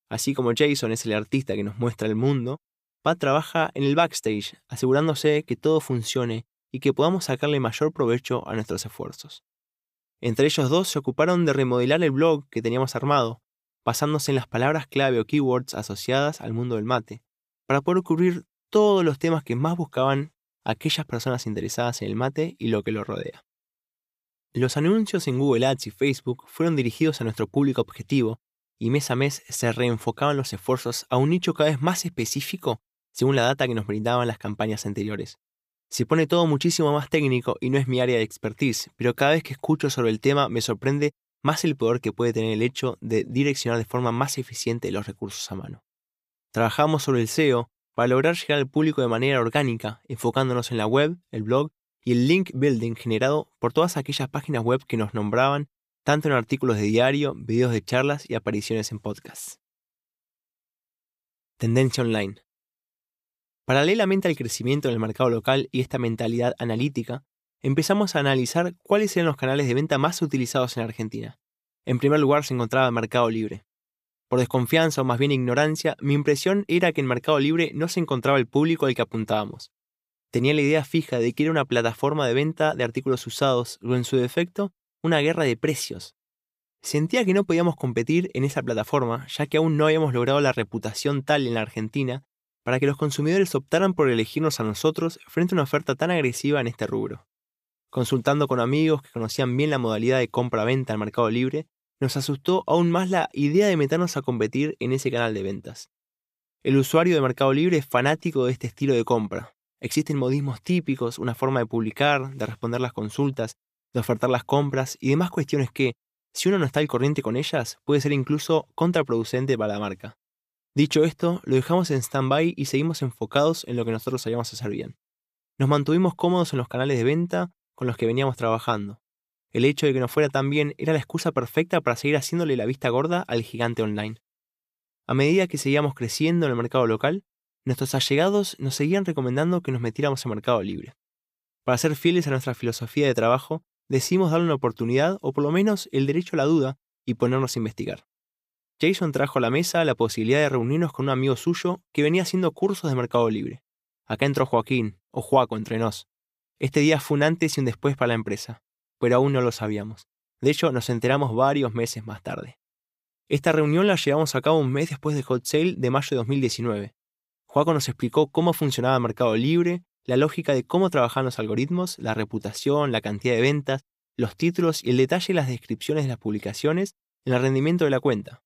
Así como Jason es el artista que nos muestra el mundo, Pat trabaja en el backstage, asegurándose que todo funcione y que podamos sacarle mayor provecho a nuestros esfuerzos. Entre ellos dos se ocuparon de remodelar el blog que teníamos armado, basándose en las palabras clave o keywords asociadas al mundo del mate, para poder cubrir todos los temas que más buscaban aquellas personas interesadas en el mate y lo que lo rodea. Los anuncios en Google Ads y Facebook fueron dirigidos a nuestro público objetivo y mes a mes se reenfocaban los esfuerzos a un nicho cada vez más específico según la data que nos brindaban las campañas anteriores. Se pone todo muchísimo más técnico y no es mi área de expertise, pero cada vez que escucho sobre el tema me sorprende más el poder que puede tener el hecho de direccionar de forma más eficiente los recursos a mano. Trabajamos sobre el SEO para lograr llegar al público de manera orgánica, enfocándonos en la web, el blog y el link building generado por todas aquellas páginas web que nos nombraban tanto en artículos de diario, videos de charlas y apariciones en podcasts. Tendencia online. Paralelamente al crecimiento del mercado local y esta mentalidad analítica, empezamos a analizar cuáles eran los canales de venta más utilizados en Argentina. En primer lugar se encontraba Mercado Libre. Por desconfianza o más bien ignorancia, mi impresión era que en Mercado Libre no se encontraba el público al que apuntábamos. Tenía la idea fija de que era una plataforma de venta de artículos usados o en su defecto una guerra de precios. Sentía que no podíamos competir en esa plataforma, ya que aún no habíamos logrado la reputación tal en la Argentina para que los consumidores optaran por elegirnos a nosotros frente a una oferta tan agresiva en este rubro. Consultando con amigos que conocían bien la modalidad de compra-venta en Mercado Libre, nos asustó aún más la idea de meternos a competir en ese canal de ventas. El usuario de Mercado Libre es fanático de este estilo de compra. Existen modismos típicos, una forma de publicar, de responder las consultas, de ofertar las compras y demás cuestiones que, si uno no está al corriente con ellas, puede ser incluso contraproducente para la marca. Dicho esto, lo dejamos en stand-by y seguimos enfocados en lo que nosotros sabíamos hacer bien. Nos mantuvimos cómodos en los canales de venta con los que veníamos trabajando. El hecho de que nos fuera tan bien era la excusa perfecta para seguir haciéndole la vista gorda al gigante online. A medida que seguíamos creciendo en el mercado local, nuestros allegados nos seguían recomendando que nos metiéramos en mercado libre. Para ser fieles a nuestra filosofía de trabajo, decidimos darle una oportunidad o por lo menos el derecho a la duda y ponernos a investigar. Jason trajo a la mesa la posibilidad de reunirnos con un amigo suyo que venía haciendo cursos de mercado libre. Acá entró Joaquín, o Joaco entre nos. Este día fue un antes y un después para la empresa, pero aún no lo sabíamos. De hecho, nos enteramos varios meses más tarde. Esta reunión la llevamos a cabo un mes después del Hot Sale de mayo de 2019. Joaco nos explicó cómo funcionaba el mercado libre, la lógica de cómo trabajan los algoritmos, la reputación, la cantidad de ventas, los títulos y el detalle de las descripciones de las publicaciones en el rendimiento de la cuenta.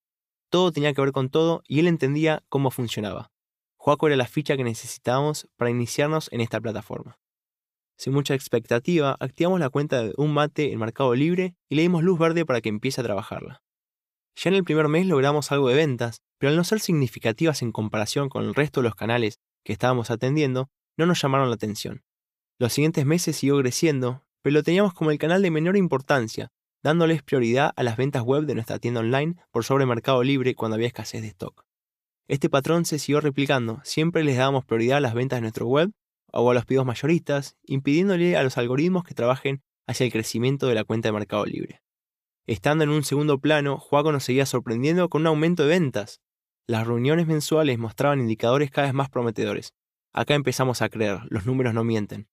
Todo tenía que ver con todo y él entendía cómo funcionaba. Joaco era la ficha que necesitábamos para iniciarnos en esta plataforma. Sin mucha expectativa, activamos la cuenta de un mate en Mercado Libre y le dimos luz verde para que empiece a trabajarla. Ya en el primer mes logramos algo de ventas, pero al no ser significativas en comparación con el resto de los canales que estábamos atendiendo, no nos llamaron la atención. Los siguientes meses siguió creciendo, pero lo teníamos como el canal de menor importancia, dándoles prioridad a las ventas web de nuestra tienda online por sobre Mercado Libre cuando había escasez de stock. Este patrón se siguió replicando, siempre les dábamos prioridad a las ventas de nuestro web o a los pedidos mayoristas, impidiéndole a los algoritmos que trabajen hacia el crecimiento de la cuenta de Mercado Libre. Estando en un segundo plano, Juaco nos seguía sorprendiendo con un aumento de ventas. Las reuniones mensuales mostraban indicadores cada vez más prometedores. Acá empezamos a creer, los números no mienten.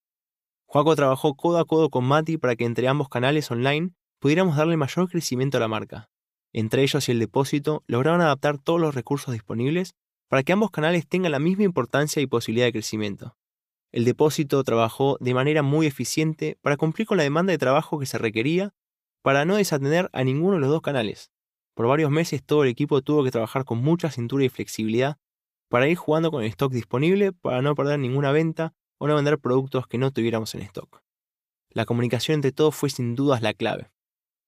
Juaco trabajó codo a codo con Mati para que entre ambos canales online pudiéramos darle mayor crecimiento a la marca. Entre ellos y el depósito lograron adaptar todos los recursos disponibles para que ambos canales tengan la misma importancia y posibilidad de crecimiento. El depósito trabajó de manera muy eficiente para cumplir con la demanda de trabajo que se requería para no desatender a ninguno de los dos canales. Por varios meses todo el equipo tuvo que trabajar con mucha cintura y flexibilidad para ir jugando con el stock disponible para no perder ninguna venta o no vender productos que no tuviéramos en stock. La comunicación entre todos fue sin dudas la clave.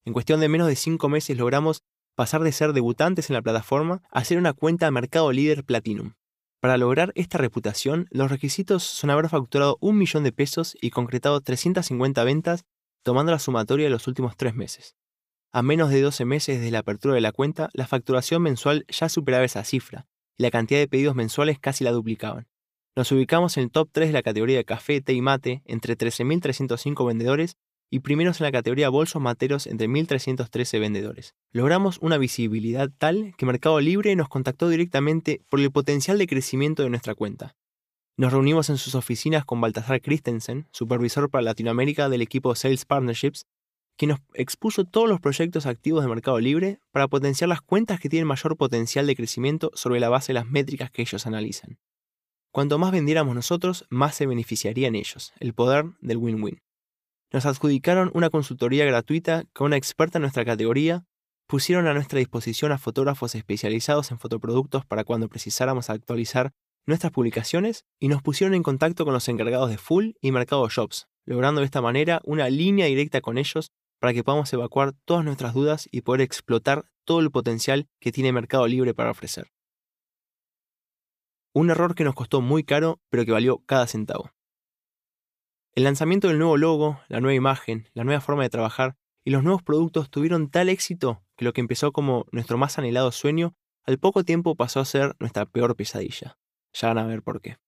En cuestión de menos de 5 meses logramos pasar de ser debutantes en la plataforma a ser una cuenta de mercado líder Platinum. Para lograr esta reputación, los requisitos son haber facturado un millón de pesos y concretado 350 ventas tomando la sumatoria de los últimos tres meses. A menos de 12 meses desde la apertura de la cuenta, la facturación mensual ya superaba esa cifra, la cantidad de pedidos mensuales casi la duplicaban. Nos ubicamos en el top 3 de la categoría de café, té y mate, entre 13.305 vendedores, y primeros en la categoría bolsos materos entre 1.313 vendedores. Logramos una visibilidad tal que Mercado Libre nos contactó directamente por el potencial de crecimiento de nuestra cuenta. Nos reunimos en sus oficinas con Baltasar Christensen, supervisor para Latinoamérica del equipo Sales Partnerships, quien nos expuso todos los proyectos activos de Mercado Libre para potenciar las cuentas que tienen mayor potencial de crecimiento sobre la base de las métricas que ellos analizan. Cuanto más vendiéramos nosotros, más se beneficiarían ellos, el poder del win-win. Nos adjudicaron una consultoría gratuita con una experta en nuestra categoría, pusieron a nuestra disposición a fotógrafos especializados en fotoproductos para cuando precisáramos actualizar nuestras publicaciones y nos pusieron en contacto con los encargados de Full y Mercado Shops, logrando de esta manera una línea directa con ellos para que podamos evacuar todas nuestras dudas y poder explotar todo el potencial que tiene Mercado Libre para ofrecer. Un error que nos costó muy caro, pero que valió cada centavo. El lanzamiento del nuevo logo, la nueva imagen, la nueva forma de trabajar y los nuevos productos tuvieron tal éxito que lo que empezó como nuestro más anhelado sueño, al poco tiempo pasó a ser nuestra peor pesadilla. Ya van a ver por qué.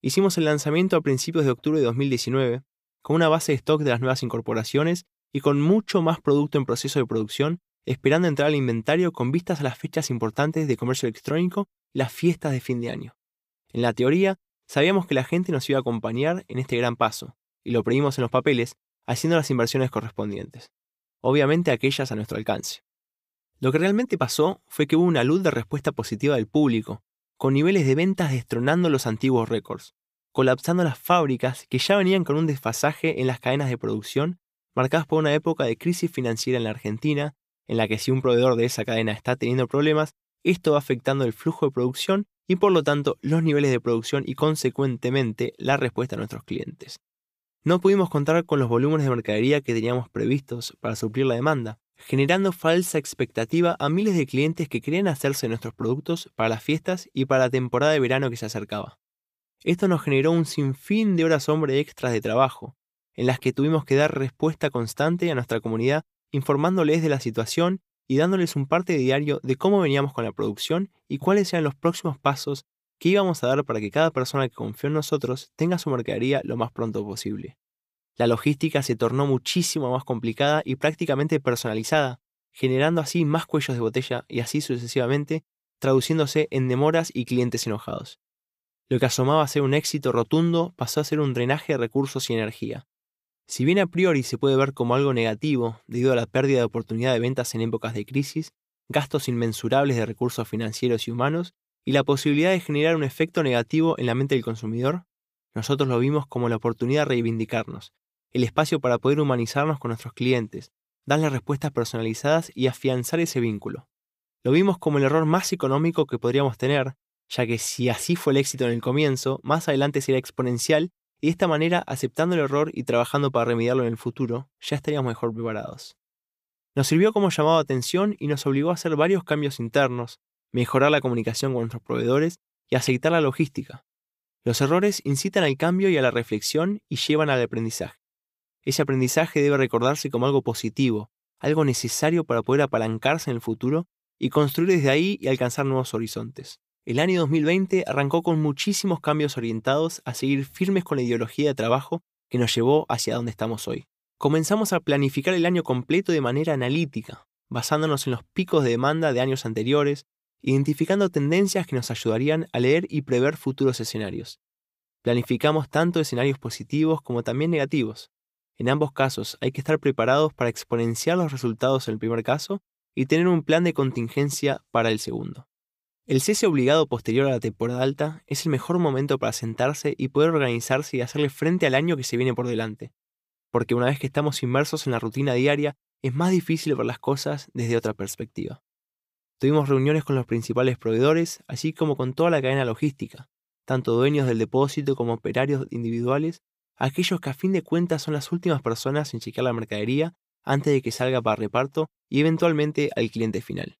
Hicimos el lanzamiento a principios de octubre de 2019, con una base de stock de las nuevas incorporaciones y con mucho más producto en proceso de producción, esperando entrar al inventario con vistas a las fechas importantes de comercio electrónico y las fiestas de fin de año. En la teoría, sabíamos que la gente nos iba a acompañar en este gran paso, y lo pedimos en los papeles, haciendo las inversiones correspondientes. Obviamente aquellas a nuestro alcance. Lo que realmente pasó fue que hubo una luz de respuesta positiva del público, con niveles de ventas destronando los antiguos récords, colapsando las fábricas que ya venían con un desfasaje en las cadenas de producción, marcadas por una época de crisis financiera en la Argentina, en la que si un proveedor de esa cadena está teniendo problemas, esto va afectando el flujo de producción y por lo tanto los niveles de producción y consecuentemente la respuesta a nuestros clientes. No pudimos contar con los volúmenes de mercadería que teníamos previstos para suplir la demanda, generando falsa expectativa a miles de clientes que querían hacerse nuestros productos para las fiestas y para la temporada de verano que se acercaba. Esto nos generó un sinfín de horas hombre extras de trabajo, en las que tuvimos que dar respuesta constante a nuestra comunidad informándoles de la situación y dándoles un parte diario de cómo veníamos con la producción y cuáles eran los próximos pasos que íbamos a dar para que cada persona que confió en nosotros tenga su mercadería lo más pronto posible. La logística se tornó muchísimo más complicada y prácticamente personalizada, generando así más cuellos de botella y así sucesivamente, traduciéndose en demoras y clientes enojados. Lo que asomaba a ser un éxito rotundo pasó a ser un drenaje de recursos y energía. Si bien a priori se puede ver como algo negativo debido a la pérdida de oportunidad de ventas en épocas de crisis, gastos inmensurables de recursos financieros y humanos, y la posibilidad de generar un efecto negativo en la mente del consumidor, nosotros lo vimos como la oportunidad de reivindicarnos, el espacio para poder humanizarnos con nuestros clientes, darles respuestas personalizadas y afianzar ese vínculo. Lo vimos como el error más económico que podríamos tener, ya que si así fue el éxito en el comienzo, más adelante será exponencial y de esta manera, aceptando el error y trabajando para remediarlo en el futuro, ya estaríamos mejor preparados. Nos sirvió como llamado de atención y nos obligó a hacer varios cambios internos, mejorar la comunicación con nuestros proveedores y aceitar la logística. Los errores incitan al cambio y a la reflexión y llevan al aprendizaje. Ese aprendizaje debe recordarse como algo positivo, algo necesario para poder apalancarse en el futuro y construir desde ahí y alcanzar nuevos horizontes. El año 2020 arrancó con muchísimos cambios orientados a seguir firmes con la ideología de trabajo que nos llevó hacia donde estamos hoy. Comenzamos a planificar el año completo de manera analítica, basándonos en los picos de demanda de años anteriores, identificando tendencias que nos ayudarían a leer y prever futuros escenarios. Planificamos tanto escenarios positivos como también negativos. En ambos casos hay que estar preparados para exponenciar los resultados en el primer caso y tener un plan de contingencia para el segundo. El cese obligado posterior a la temporada alta es el mejor momento para sentarse y poder organizarse y hacerle frente al año que se viene por delante, porque una vez que estamos inmersos en la rutina diaria, es más difícil ver las cosas desde otra perspectiva. Tuvimos reuniones con los principales proveedores, así como con toda la cadena logística, tanto dueños del depósito como operarios individuales, aquellos que a fin de cuentas son las últimas personas en chequear la mercadería antes de que salga para reparto y eventualmente al cliente final.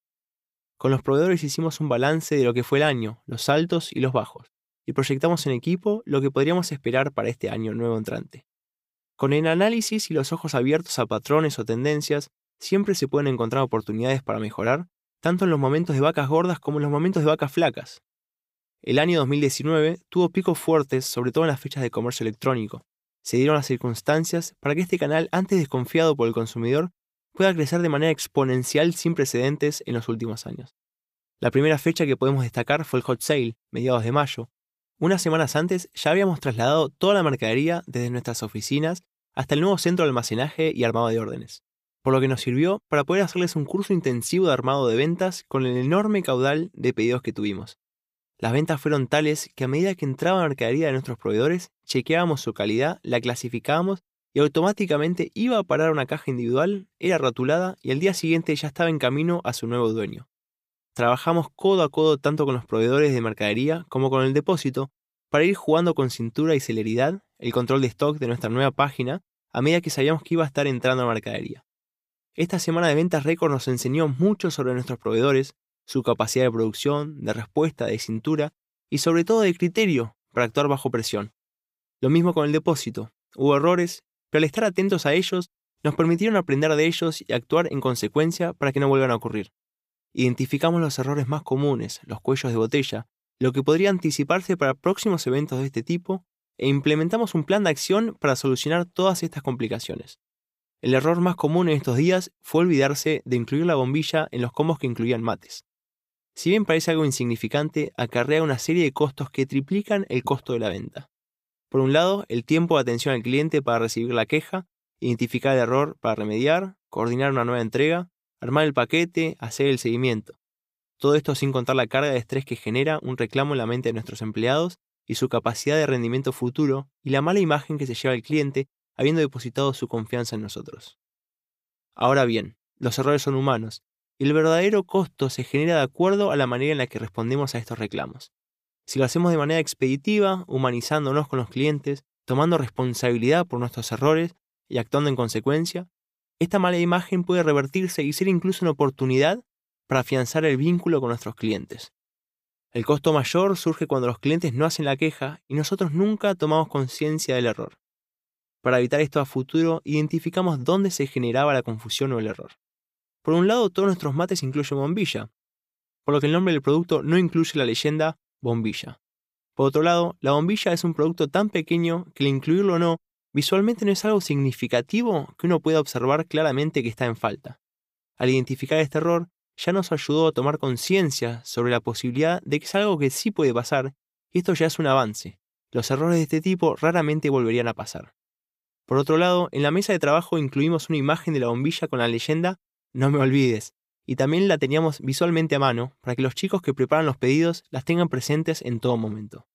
Con los proveedores hicimos un balance de lo que fue el año, los altos y los bajos, y proyectamos en equipo lo que podríamos esperar para este año nuevo entrante. Con el análisis y los ojos abiertos a patrones o tendencias, siempre se pueden encontrar oportunidades para mejorar, tanto en los momentos de vacas gordas como en los momentos de vacas flacas. El año 2019 tuvo picos fuertes, sobre todo en las fechas de comercio electrónico. Se dieron las circunstancias para que este canal, antes desconfiado por el consumidor, pueda crecer de manera exponencial sin precedentes en los últimos años. La primera fecha que podemos destacar fue el Hot Sale, mediados de mayo. Unas semanas antes ya habíamos trasladado toda la mercadería desde nuestras oficinas hasta el nuevo centro de almacenaje y armado de órdenes, por lo que nos sirvió para poder hacerles un curso intensivo de armado de ventas con el enorme caudal de pedidos que tuvimos. Las ventas fueron tales que a medida que entraba mercadería de nuestros proveedores, chequeábamos su calidad, la clasificábamos y automáticamente iba a parar una caja individual, era rotulada y al día siguiente ya estaba en camino a su nuevo dueño. Trabajamos codo a codo tanto con los proveedores de mercadería como con el depósito para ir jugando con cintura y celeridad el control de stock de nuestra nueva página a medida que sabíamos que iba a estar entrando a mercadería. Esta semana de ventas récord nos enseñó mucho sobre nuestros proveedores, su capacidad de producción, de respuesta, de cintura y sobre todo de criterio para actuar bajo presión. Lo mismo con el depósito. Hubo errores pero al estar atentos a ellos, nos permitieron aprender de ellos y actuar en consecuencia para que no vuelvan a ocurrir. Identificamos los errores más comunes, los cuellos de botella, lo que podría anticiparse para próximos eventos de este tipo, e implementamos un plan de acción para solucionar todas estas complicaciones. El error más común en estos días fue olvidarse de incluir la bombilla en los combos que incluían mates. Si bien parece algo insignificante, acarrea una serie de costos que triplican el costo de la venta. Por un lado, el tiempo de atención al cliente para recibir la queja, identificar el error para remediar, coordinar una nueva entrega, armar el paquete, hacer el seguimiento. Todo esto sin contar la carga de estrés que genera un reclamo en la mente de nuestros empleados y su capacidad de rendimiento futuro y la mala imagen que se lleva el cliente habiendo depositado su confianza en nosotros. Ahora bien, los errores son humanos y el verdadero costo se genera de acuerdo a la manera en la que respondemos a estos reclamos. Si lo hacemos de manera expeditiva, humanizándonos con los clientes, tomando responsabilidad por nuestros errores y actuando en consecuencia, esta mala imagen puede revertirse y ser incluso una oportunidad para afianzar el vínculo con nuestros clientes. El costo mayor surge cuando los clientes no hacen la queja y nosotros nunca tomamos conciencia del error. Para evitar esto a futuro, identificamos dónde se generaba la confusión o el error. Por un lado, todos nuestros mates incluyen bombilla, por lo que el nombre del producto no incluye la leyenda bombilla. Por otro lado, la bombilla es un producto tan pequeño que el incluirlo o no, visualmente no es algo significativo que uno pueda observar claramente que está en falta. Al identificar este error, ya nos ayudó a tomar conciencia sobre la posibilidad de que es algo que sí puede pasar, y esto ya es un avance. Los errores de este tipo raramente volverían a pasar. Por otro lado, en la mesa de trabajo incluimos una imagen de la bombilla con la leyenda No me olvides, y también la teníamos visualmente a mano para que los chicos que preparan los pedidos las tengan presentes en todo momento.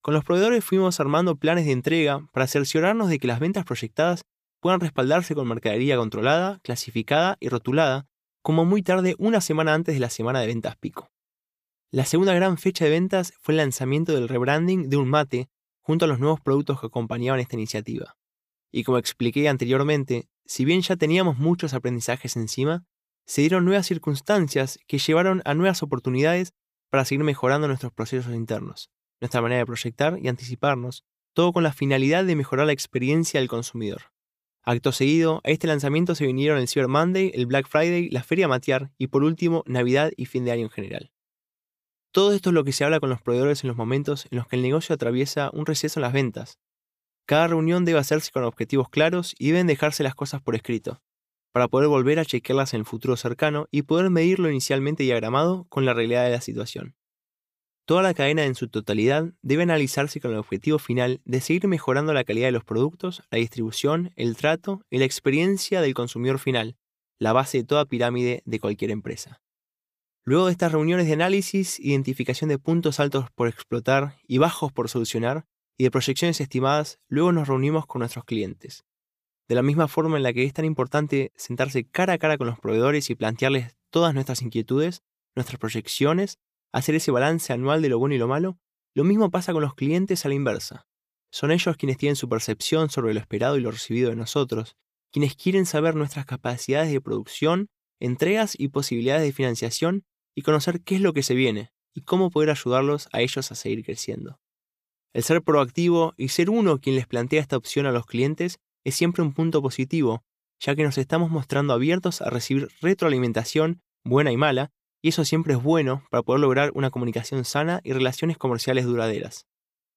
Con los proveedores fuimos armando planes de entrega para cerciorarnos de que las ventas proyectadas puedan respaldarse con mercadería controlada, clasificada y rotulada, como muy tarde una semana antes de la semana de ventas pico. La segunda gran fecha de ventas fue el lanzamiento del rebranding de un mate junto a los nuevos productos que acompañaban esta iniciativa. Y como expliqué anteriormente, si bien ya teníamos muchos aprendizajes encima, se dieron nuevas circunstancias que llevaron a nuevas oportunidades para seguir mejorando nuestros procesos internos, nuestra manera de proyectar y anticiparnos, todo con la finalidad de mejorar la experiencia del consumidor. Acto seguido, a este lanzamiento se vinieron el Cyber Monday, el Black Friday, la Feria Matear y por último Navidad y fin de año en general. Todo esto es lo que se habla con los proveedores en los momentos en los que el negocio atraviesa un receso en las ventas. Cada reunión debe hacerse con objetivos claros y deben dejarse las cosas por escrito, para poder volver a chequearlas en el futuro cercano y poder medir lo inicialmente diagramado con la realidad de la situación. Toda la cadena en su totalidad debe analizarse con el objetivo final de seguir mejorando la calidad de los productos, la distribución, el trato y la experiencia del consumidor final, la base de toda pirámide de cualquier empresa. Luego de estas reuniones de análisis, identificación de puntos altos por explotar y bajos por solucionar, y de proyecciones estimadas, luego nos reunimos con nuestros clientes. De la misma forma en la que es tan importante sentarse cara a cara con los proveedores y plantearles todas nuestras inquietudes, nuestras proyecciones hacer ese balance anual de lo bueno y lo malo, lo mismo pasa con los clientes a la inversa. Son ellos quienes tienen su percepción sobre lo esperado y lo recibido de nosotros, quienes quieren saber nuestras capacidades de producción, entregas y posibilidades de financiación y conocer qué es lo que se viene y cómo poder ayudarlos a ellos a seguir creciendo. El ser proactivo y ser uno quien les plantea esta opción a los clientes es siempre un punto positivo, ya que nos estamos mostrando abiertos a recibir retroalimentación, buena y mala, y eso siempre es bueno para poder lograr una comunicación sana y relaciones comerciales duraderas.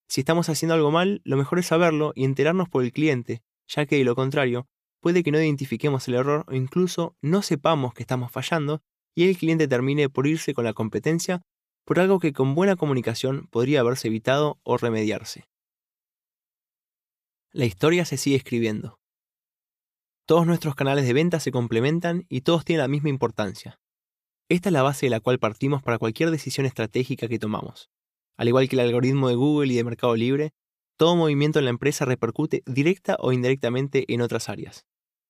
Si estamos haciendo algo mal, lo mejor es saberlo y enterarnos por el cliente, ya que de lo contrario, puede que no identifiquemos el error o incluso no sepamos que estamos fallando y el cliente termine por irse con la competencia por algo que con buena comunicación podría haberse evitado o remediarse. La historia se sigue escribiendo. Todos nuestros canales de venta se complementan y todos tienen la misma importancia. Esta es la base de la cual partimos para cualquier decisión estratégica que tomamos. Al igual que el algoritmo de Google y de Mercado Libre, todo movimiento en la empresa repercute directa o indirectamente en otras áreas.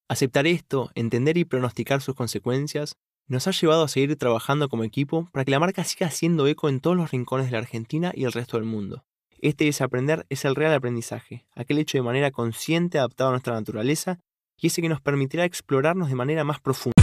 Aceptar esto, entender y pronosticar sus consecuencias, nos ha llevado a seguir trabajando como equipo para que la marca siga haciendo eco en todos los rincones de la Argentina y el resto del mundo. Este desaprender es el real aprendizaje, aquel hecho de manera consciente adaptado a nuestra naturaleza y ese que nos permitirá explorarnos de manera más profunda.